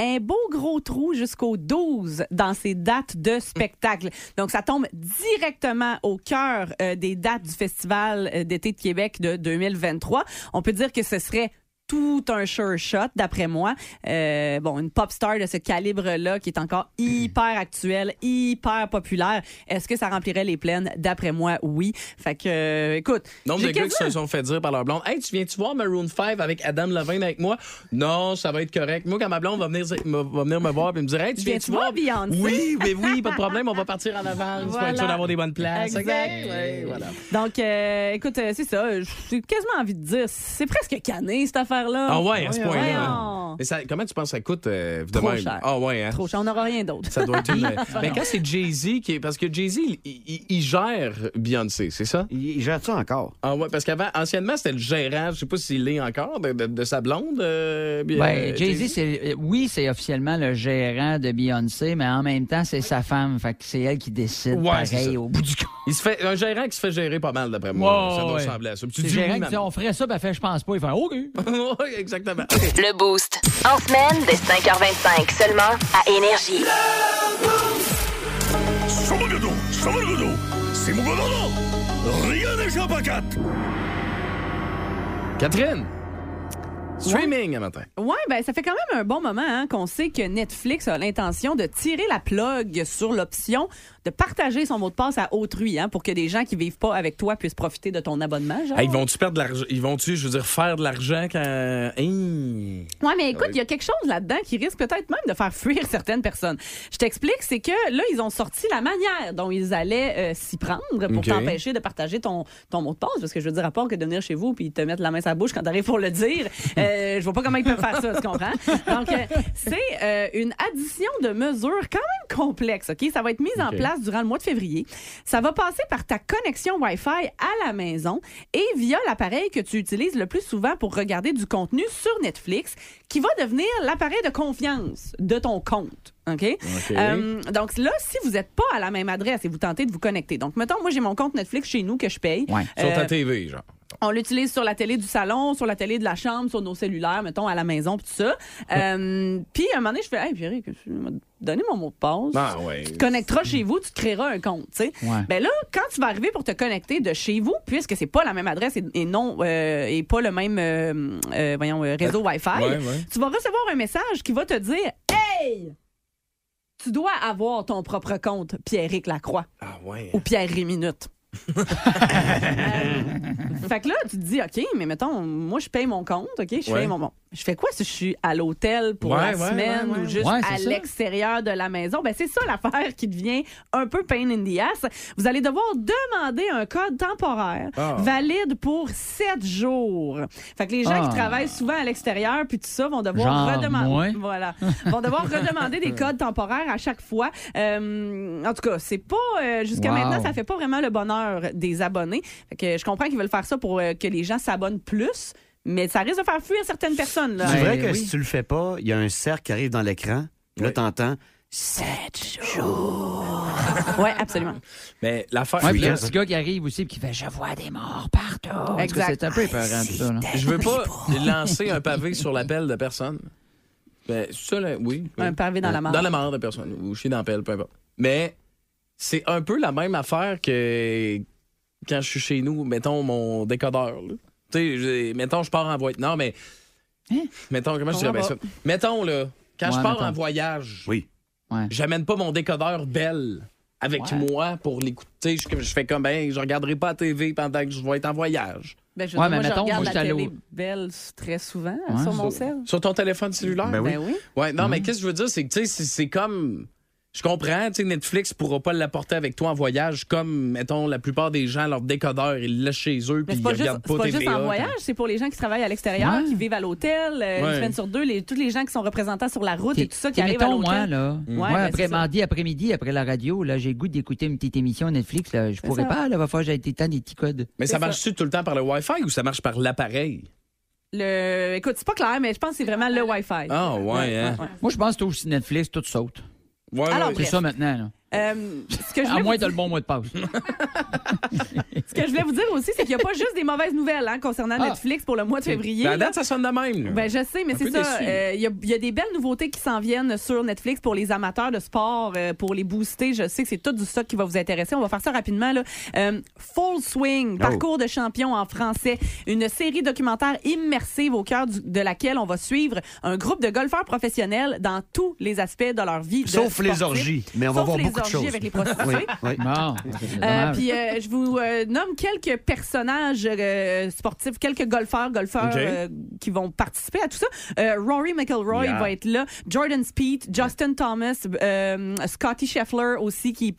un beau gros trou jusqu'au 12 dans ses dates de spectacle. Donc, ça tombe directement au cœur euh, des dates du Festival euh, d'été de Québec de 2023. On peut dire que ce serait tout un sure shot, d'après moi. Euh, bon, une pop star de ce calibre-là qui est encore hyper actuelle, hyper populaire. Est-ce que ça remplirait les plaines? D'après moi, oui. Fait que, euh, écoute. Nombre de gars qui se sont fait dire par leur blonde Hey, tu viens-tu voir Maroon 5 avec Adam Levine avec moi? Non, ça va être correct. Moi, quand ma blonde va venir, me- va venir me voir et me dire Hey, tu Viens-tu viens-tu voir? Beyoncé? Oui, mais oui, pas de problème, on va partir en avance pour être sûr Voilà. d'avoir des bonnes places. Exact. Ouais, voilà. Donc, euh, écoute, c'est ça. J'ai quasiment envie de dire, c'est presque cané, cette affaire-là. Ah ouais, à ce point-là. Voyons. Mais ça- comment tu penses que ça coûte euh, de Trop cher. Ah ouais, hein? Trop cher, on n'aura rien d'autre. Ça doit être une. Mais quand c'est Jay-Z qui est. Parce que Jay-Z, il, il- il gère Beyoncé, c'est ça? Il, gère ça encore? Ah ouais, parce qu'avant, anciennement, c'était le gérant, je sais pas s'il l'est encore, de, de- de sa blonde. euh, Ben, euh, Jay-Z, c'est, oui, c'est officiellement le gérant de Beyoncé, mais en même temps, c'est sa femme. Fait que c'est elle qui décide Ouais, pareil au bout du compte. Il se fait, un gérant qui se fait gérer pas mal, d'après moi. Ça doit ouais. à ça. Tu dis gérant oui, on ferait ça, ben fait, je pense pas. Il fait OK. oui, exactement. Le Boost. En semaine, dès 5h25, seulement à Énergie. C'est mon Rien n'échappe à quatre. Catherine. Streaming un matin. Ouais, ben ça fait quand même un bon moment hein, qu'on sait que Netflix a l'intention de tirer la plug sur l'option de partager son mot de passe à autrui hein, pour que des gens qui vivent pas avec toi puissent profiter de ton abonnement. Genre. Hey, ils vont-tu perdre de l'argent? Ils vont-tu, je veux dire, faire de l'argent quand. Hein? Ouais, mais écoute, il y a quelque chose là-dedans qui risque peut-être même de faire fuir certaines personnes. Je t'explique, c'est que là, ils ont sorti la manière dont ils allaient euh, s'y prendre pour t'empêcher de partager ton, ton mot de passe. Parce que je veux dire, à part que de venir chez vous puis te mettre la main sur la bouche quand t'arrives pour le dire, euh, je vois pas comment ils peuvent faire ça, tu comprends? Donc, euh, c'est euh, une addition de mesures quand même complexe, OK? Ça va être mis en place durant le mois de février. Ça va passer par ta connexion Wi-Fi à la maison et via l'appareil que tu utilises le plus souvent pour regarder du contenu sur Netflix, qui va devenir l'appareil de confiance de ton compte. OK? Euh, donc là, si vous n'êtes pas à la même adresse et vous tentez de vous connecter, donc mettons, moi j'ai mon compte Netflix chez nous que je paye. Sur ta Euh, TV, genre. on l'utilise sur la télé du salon, sur la télé de la chambre, sur nos cellulaires, mettons, à la maison, puis tout ça. Euh, puis, à un moment donné, je fais, hey, Pierre, donné mon mot de passe. Ah, ouais. Tu te connecteras chez vous, tu te créeras un compte, tu sais. Ouais. Ben là, quand tu vas arriver pour te connecter de chez vous, puisque c'est pas la même adresse et, et non, euh, et pas le même, euh, voyons, réseau Wi-Fi, ouais. tu vas recevoir un message qui va te dire, hey! Tu dois avoir ton propre compte, Pierrick Lacroix. Ah, ouais. Ou Pierre Réminute. fait que là, tu te dis, OK, mais mettons, moi, je paye mon compte, OK? Je Ouais. fais mon. bon, Je fais quoi si je suis à l'hôtel pour Ouais, la ouais, semaine ouais, ouais. ou juste Ouais, à c'est ça. l'extérieur de la maison? Ben, c'est ça l'affaire qui devient un peu pain in the ass. Vous allez devoir demander un code temporaire Ah. valide pour sept jours. Fait que les gens Ah. qui travaillent souvent à l'extérieur puis tout ça vont devoir Genre redemander. Voilà. vont devoir redemander des codes temporaires à chaque fois. Euh, en tout cas, c'est pas. euh, Jusqu'à Wow. maintenant, ça fait pas vraiment le bonheur des abonnés. Fait que je comprends qu'ils veulent faire ça pour euh, que les gens s'abonnent plus. Mais ça risque de faire fuir certaines personnes. Là. C'est vrai Ben que oui. si tu le fais pas, il y a un cercle qui arrive dans l'écran. Là, t'entends sept jours. Oui, absolument. Mais l'affaire. Ouais, puis il y a un petit gars qui arrive aussi et qui fait Je vois des morts partout. Exact. C'est un peu épeurant, tout ça. là. Je veux pas lancer un pavé sur la pelle de personne. Ben, ça, là, oui, oui. Un pavé dans la mare. Dans la mare de personne. Ou chier dans la pelle, peu importe. Mais c'est un peu la même affaire que quand je suis chez nous, mettons mon décodeur. là. Tu sais, mettons, je pars en voyage. Non, mais. Mettons, comment je dirais bien ça? Mettons, là, quand je pars mettons. en voyage, Oui. Ouais. j'amène pas mon décodeur belle avec Ouais. moi pour l'écouter. Je, je fais comme, ben, je regarderai pas la TV pendant que je vais être en voyage. Ben, je Ouais, dire, mais moi, mettons, je regarde moi, la télé belle très souvent Ouais. sur mon sel. Sur ton téléphone cellulaire? Ben oui. Ben oui. Ouais, non, Mm. mais qu'est-ce que je veux dire, c'est que, tu sais, c'est comme. Je comprends, tu sais, Netflix pourra pas l'apporter avec toi en voyage comme, mettons, la plupart des gens, leur décodeur, ils le laissent chez eux, Mais puis ils pas, juste, regardent c'est pas pas juste TVA. en voyage, c'est pour les gens qui travaillent à l'extérieur, Ouais. qui vivent à l'hôtel, euh, une Ouais. semaine sur deux, les, tous les gens qui sont représentants sur la route et tout ça, qui arrivent à mettons, l'hôtel. moi, là, Ouais, moi, ben, après mardi après-midi, après la radio, là, j'ai le goût d'écouter une petite émission Netflix. Là, je pourrais ça. pas, là, va falloir que j'aille temps des petits codes. Mais ça marche-tu tout le temps par le Wi-Fi ou ça marche par l'appareil? Le... Écoute, c'est pas clair, mais je pense que c'est vraiment le Wi-Fi. Ah, ouais, hein? Moi, je pense que c'est aussi Netflix, tout saute. Ouais, Alors, ouais. C'est ça maintenant. Là. Euh, ce que je À moins t'as le bon mot de passe. Ce que je voulais vous dire aussi, c'est qu'il n'y a pas juste des mauvaises nouvelles hein, concernant Ah. Netflix pour le mois de février. Ben, à date, ça sonne de même. là. Ben, je sais, mais c'est ça. Euh, Il y, a, il y a des belles nouveautés qui s'en viennent sur Netflix pour les amateurs de sport, euh, pour les booster. Je sais que c'est tout du stock qui va vous intéresser. On va faire ça rapidement. Là. Full Swing, parcours de champion en français. Une série documentaire immersive au cœur de laquelle on va suivre un groupe de golfeurs professionnels dans tous les aspects de leur vie. de Sauf les orgies. Mais on va Sauf voir beaucoup de orgies avec les prostituées. Oui, oui. Bon, c'est Euh, puis euh, je vous euh, nomme quelques personnages euh, sportifs, quelques golfeurs, golfeurs euh, qui vont participer à tout ça. Euh, Rory McIlroy Yeah. va être là, Jordan Speed, Justin Thomas, euh, Scotty Scheffler aussi qui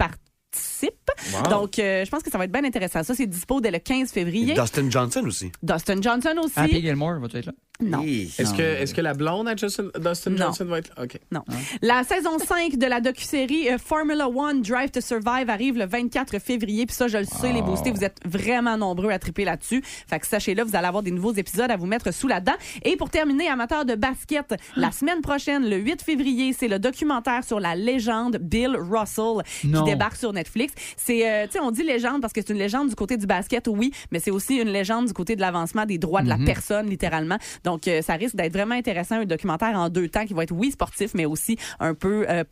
participe. Wow. Donc, euh, je pense que ça va être bien intéressant. Ça, c'est dispo dès le 15 février. Dustin Johnson aussi. Dustin Johnson aussi. Happy Gilmore, vas-tu être là? Non. Est-ce que, est que la blonde à Justin, Dustin Non. Johnson va être là? OK. Non. La saison 5 de la docu-série euh, Formula One Drive to Survive arrive le 24 février. Puis ça, je le sais, les boostés, vous êtes vraiment nombreux à triper là-dessus. Fait que sachez-le, vous allez avoir des nouveaux épisodes à vous mettre sous la dent. Et pour terminer, amateur de basket, la semaine prochaine, le 8 février, c'est le documentaire sur la légende Bill Russell Non. qui débarque sur Netflix. C'est, euh, tu sais, on dit légende parce que c'est une légende du côté du basket, oui, mais c'est aussi une légende du côté de l'avancement des droits de la personne, littéralement. Donc, euh, ça risque d'être vraiment intéressant, un documentaire en deux temps qui va être, oui, sportif, mais aussi un peu euh,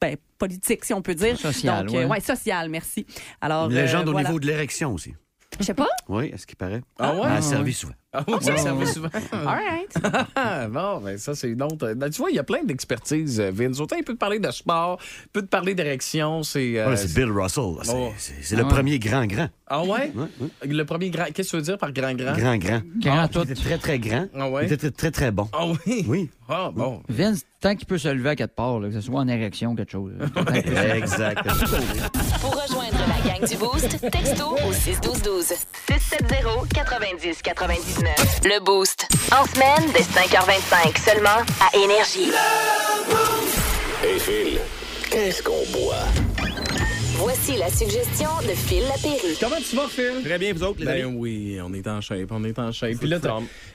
ben, politique, si on peut dire. Social, Donc, euh, ouais. ouais, social, merci. Alors, Une légende euh, au niveau de l'érection aussi. Je sais pas. Oui, est-ce qu'il paraît? Ah ouais? Elle a servi ouais. souvent. Ah oui, ça servait souvent. All right. Bon, ben ça, c'est une autre. Ben, tu vois, il y a plein d'expertises, euh, Vince. Autant il peut te parler de sport, il peut te parler d'érection. C'est. euh, Ouais, c'est Bill Russell. là. C'est Oh. c'est- c'est le Ah ouais. premier grand grand. Ah ouais? Ouais, ouais. Le premier grand. Qu'est-ce que tu veux dire par grand-grand? Grand? Grand. Grand Ah, tout. Il était très très grand. Ah ouais? Il était très très bon. Ah oui? Oui. Ah bon. Vince, tant qu'il peut se lever à quatre parts, là, que ce soit en érection ou quelque chose. là. Exact. Pour rejoindre la gang du Boost, texto au 61212. 670 90 99. Le Boost. En semaine, dès 5h25, seulement à Énergie. Hey Phil, qu'est-ce qu'on boit? Voici la suggestion de Phil Lapéry. Comment tu vas, Phil? Très bien, vous autres, les Ben amis? oui, on est en shape, on est en shape. Puis là,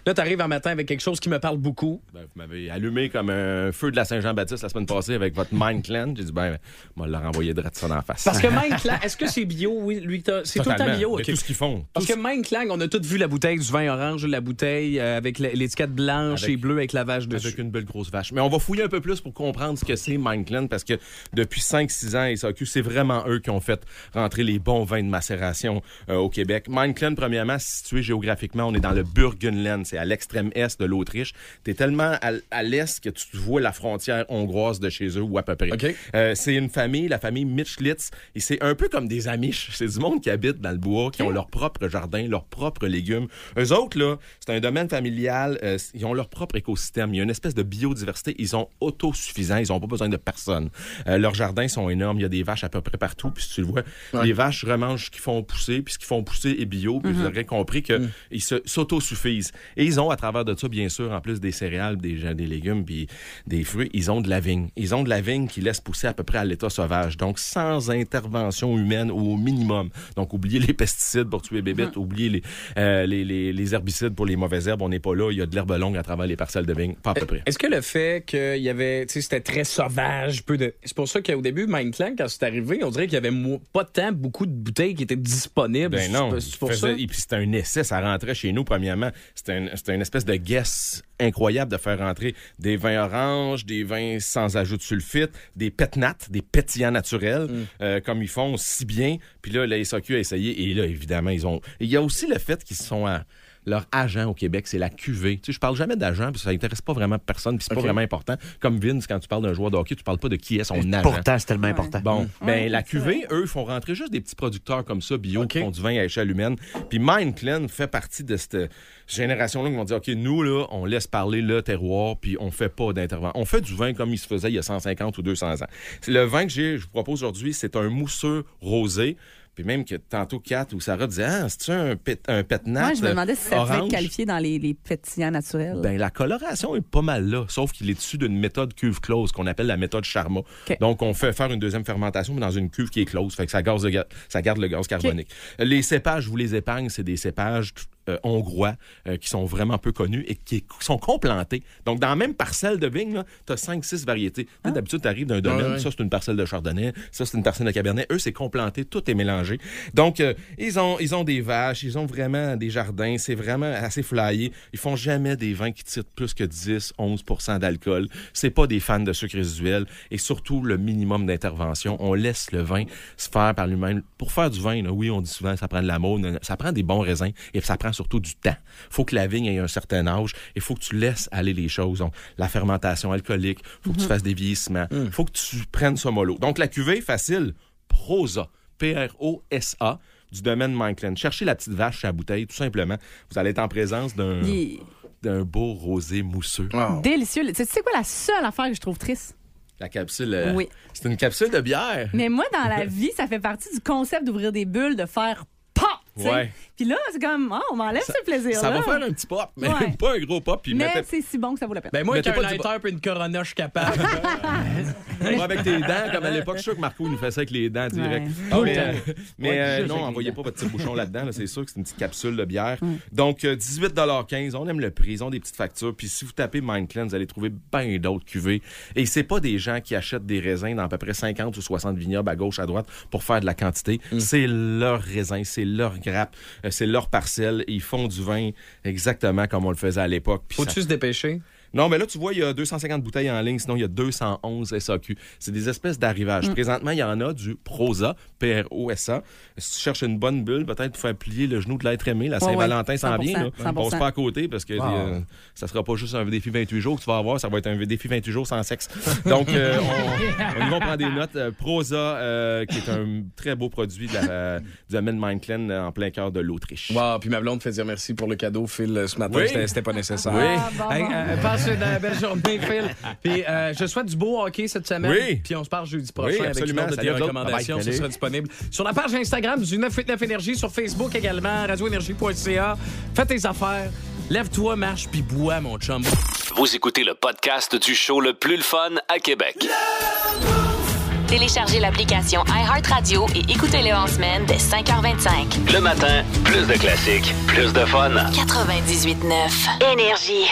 là, t'arrives un matin avec quelque chose qui me parle beaucoup. Ben, vous m'avez allumé comme un feu de la Saint-Jean-Baptiste la semaine passée avec votre Mind Clan. J'ai dit, ben, moi, leur envoyer de ça dans la face. Parce que Mind Clan, est-ce que c'est bio? Oui, lui, t'as- c'est tout le temps Totalement. bio. Mais ok. tout ce qu'ils font. Parce Tout que Mind Clan, on a tous vu la bouteille du vin orange, la bouteille euh, avec l'étiquette blanche Avec- et bleue avec lavage dessus. Avec une belle grosse vache. Mais on va fouiller un peu plus pour comprendre ce que c'est Mindclan parce que depuis 5-6 ans, SAQ, c'est vraiment eux qui ont fait rentrer les bons vins de macération euh, au Québec. Mindclan, premièrement, situé géographiquement, on est dans le Burgenland, c'est à l'extrême est de l'Autriche. T'es tellement à, à l'est que tu vois la frontière hongroise de chez eux ou à peu près. OK. Euh, c'est une famille, la famille Mitchlitz, et c'est un peu comme des Amish. C'est du monde qui habite dans le bois, qui ont leur propre jardin, leurs propres légumes. Eux autres, là, c'est un domaine familial, euh, ils ont leur propre écosystème. Il y a une espèce de biodiversité. Ils sont autosuffisants, ils n'ont pas besoin de personne. Leurs jardins sont énormes, il y a des vaches à peu près partout, puis tu le vois, les vaches remangent ce qu'ils font pousser, puis ce qu'ils font pousser est bio, puis vous aurez compris qu'ils se s'autosuffisent. Et ils ont, à travers de ça, bien sûr, en plus des céréales, des, des légumes, puis des fruits, ils ont de la vigne. Ils ont de la vigne qui laisse pousser à peu près à l'état sauvage, donc sans intervention humaine au minimum. Donc, oubliez les pesticides pour tuer les bébêtes, oubliez les, euh, les, les, les herbicides pour les mauvaises herbes, on n'est pas là, il y a de l'herbe longue à travers les parcelles de vigne, pas à peu près. Est-ce que le fait qu'il y avait, tu sais, c'était très sauvage, peu de. C'est pour ça qu'au début, Mind Clan, quand c'est arrivé, on dirait qu'il y avait pas tant beaucoup de bouteilles qui étaient disponibles. Ben non, pour ça. et puis c'était un essai, ça rentrait chez nous premièrement. C'était un- c'était une espèce de guess incroyable de faire rentrer des vins oranges, des vins sans ajout de sulfite, des pétnats, des pétillants naturels, Mm. euh, comme ils font si bien. Puis là, la SAQ a essayé et là, évidemment, ils ont... Il y a aussi le fait qu'ils sont à... Leur agent au Québec, c'est la QV. Tu sais, je parle jamais d'agent, parce que ça intéresse pas vraiment personne, puis c'est Ok. pas vraiment important. Comme Vince, quand tu parles d'un joueur de hockey, tu parles pas de qui est son agent. Pourtant, c'est tellement important. Bon, ben Ouais, la c'est QV, eux, ils font rentrer juste des petits producteurs comme ça, bio, qui font du vin à échelle humaine. Puis Mindclan fait partie de cette génération-là qui vont dire, OK, nous, là, on laisse parler le terroir, puis on fait pas d'intervention. On fait du vin comme il se faisait il y a 150 ou 200 ans. C'est Le vin que je vous propose aujourd'hui, c'est un mousseux rosé. Puis même que tantôt, Kat ou Sarah disaient, ah, c'est-tu un, pet, un pétnat Moi, je me demandais si ça pouvait être qualifié dans les, les pétillants naturels. Ben, la coloration est pas mal là, sauf qu'il est issu d'une méthode cuve close qu'on appelle la méthode Charma. Donc, on fait faire une deuxième fermentation mais dans une cuve qui est close, fait que ça, garde le, ga- ça garde le gaz carbonique. Les cépages, je vous les épargne, c'est des cépages euh, hongrois euh, qui sont vraiment peu connus et qui sont complantés. Donc, dans la même parcelle de vigne, tu as 5-6 variétés. D'habitude, tu arrives d'un domaine, Ah ça, c'est une parcelle de chardonnay, ça, c'est une parcelle de cabernet. Eux, c'est complanté, tout est mélangé. Donc, euh, ils, ont, ils ont des vaches, ils ont vraiment des jardins, c'est vraiment assez flyé. Ils font jamais des vins qui tirent plus que 10-11% d'alcool. C'est pas des fans de sucre résiduel et surtout le minimum d'intervention. On laisse le vin se faire par lui-même. Pour faire du vin, là, oui, on dit souvent ça prend de l'amour, ça prend des bons raisins et ça prend surtout du temps. faut que la vigne ait un certain âge et faut que tu laisses aller les choses. Donc, la fermentation alcoolique, faut que tu Mhm. fasses des vieillissements, faut que tu prennes ça mollo. Donc, la cuvée, facile, Prosa, P-R-O-S-A, du domaine Minkland. Cherchez la petite vache à la bouteille, tout simplement. Vous allez être en présence d'un Il d'un beau rosé mousseux. Délicieux. Tu sais- tu sais quoi la seule affaire que je trouve triste? La capsule, euh, Oui. c'est une capsule de bière. Mais moi, dans la vie, ça fait partie du concept d'ouvrir des bulles, de faire pop! Ouais. Puis là, c'est comme, ah, on m'enlève ce plaisir-là. Ça va faire un petit pop, mais Ouais. pas un gros pop. Puis Mais mettez- c'est si bon que ça vaut la peine. Ben moi, avec un lighter et une corona, je suis capable. Pas avec tes dents, comme à l'époque, je suis sûr que Marco nous fait ça avec les dents direct. Ouais. Ah mais euh, mais, ouais, euh, non, envoyez pas votre petit bouchon là-dedans, là, c'est sûr que c'est une petite capsule de bière. Donc, euh, 18,15 on aime le prix, ils ont des petites factures. Puis si vous tapez Mindclan, vous allez trouver bien d'autres cuvées. Et c'est pas des gens qui achètent des raisins dans à peu près 50 ou 60 vignobles à gauche, à droite pour faire de la quantité. C'est leur raisin, c'est leur grappe, euh, c'est leur parcelle. Ils font du vin exactement comme on le faisait à l'époque. Faut-tu ça- se dépêcher? Non, mais là, tu vois, il y a 250 bouteilles en ligne, sinon il y a 211 SAQ. C'est des espèces d'arrivage. Mm. Présentement, il y en a du Prosa, P-R-O-S-A. Si tu cherches une bonne bulle, peut-être pour faire plier le genou de l'être aimé. La Ouais, Saint-Valentin ouais. s'en vient. Là. 100%. On se pas à côté parce que Wow. euh, ça sera pas juste un défi 28 jours que tu vas avoir, ça va être un défi 28 jours sans sexe. Donc, euh, on, on y va prendre des notes. Euh, Prosa, euh, qui est un très beau produit de la- euh, du domaine Mindclan euh, en plein cœur de l'Autriche. Wow, puis ma blonde fait dire merci pour le cadeau, Phil, euh, ce matin. Oui. C'était- pas nécessaire. Oui. Ah, bon, euh, passe une belle journée, Phil. Puis euh, je souhaite du beau hockey cette semaine. Oui. Puis on se parle jeudi prochain Oui, avec une autre de tes recommandations. Ce sera disponible sur la page Instagram du 989 Énergie, sur Facebook également, radioénergie.ca. Fais tes affaires. Lève-toi, marche, puis bois, mon chum. Vous écoutez le podcast du show le plus le fun à Québec. Téléchargez l'application iHeartRadio et écoutez-le en semaine dès 5h25. Le matin, plus de classiques, plus de fun. 98.9 Énergie.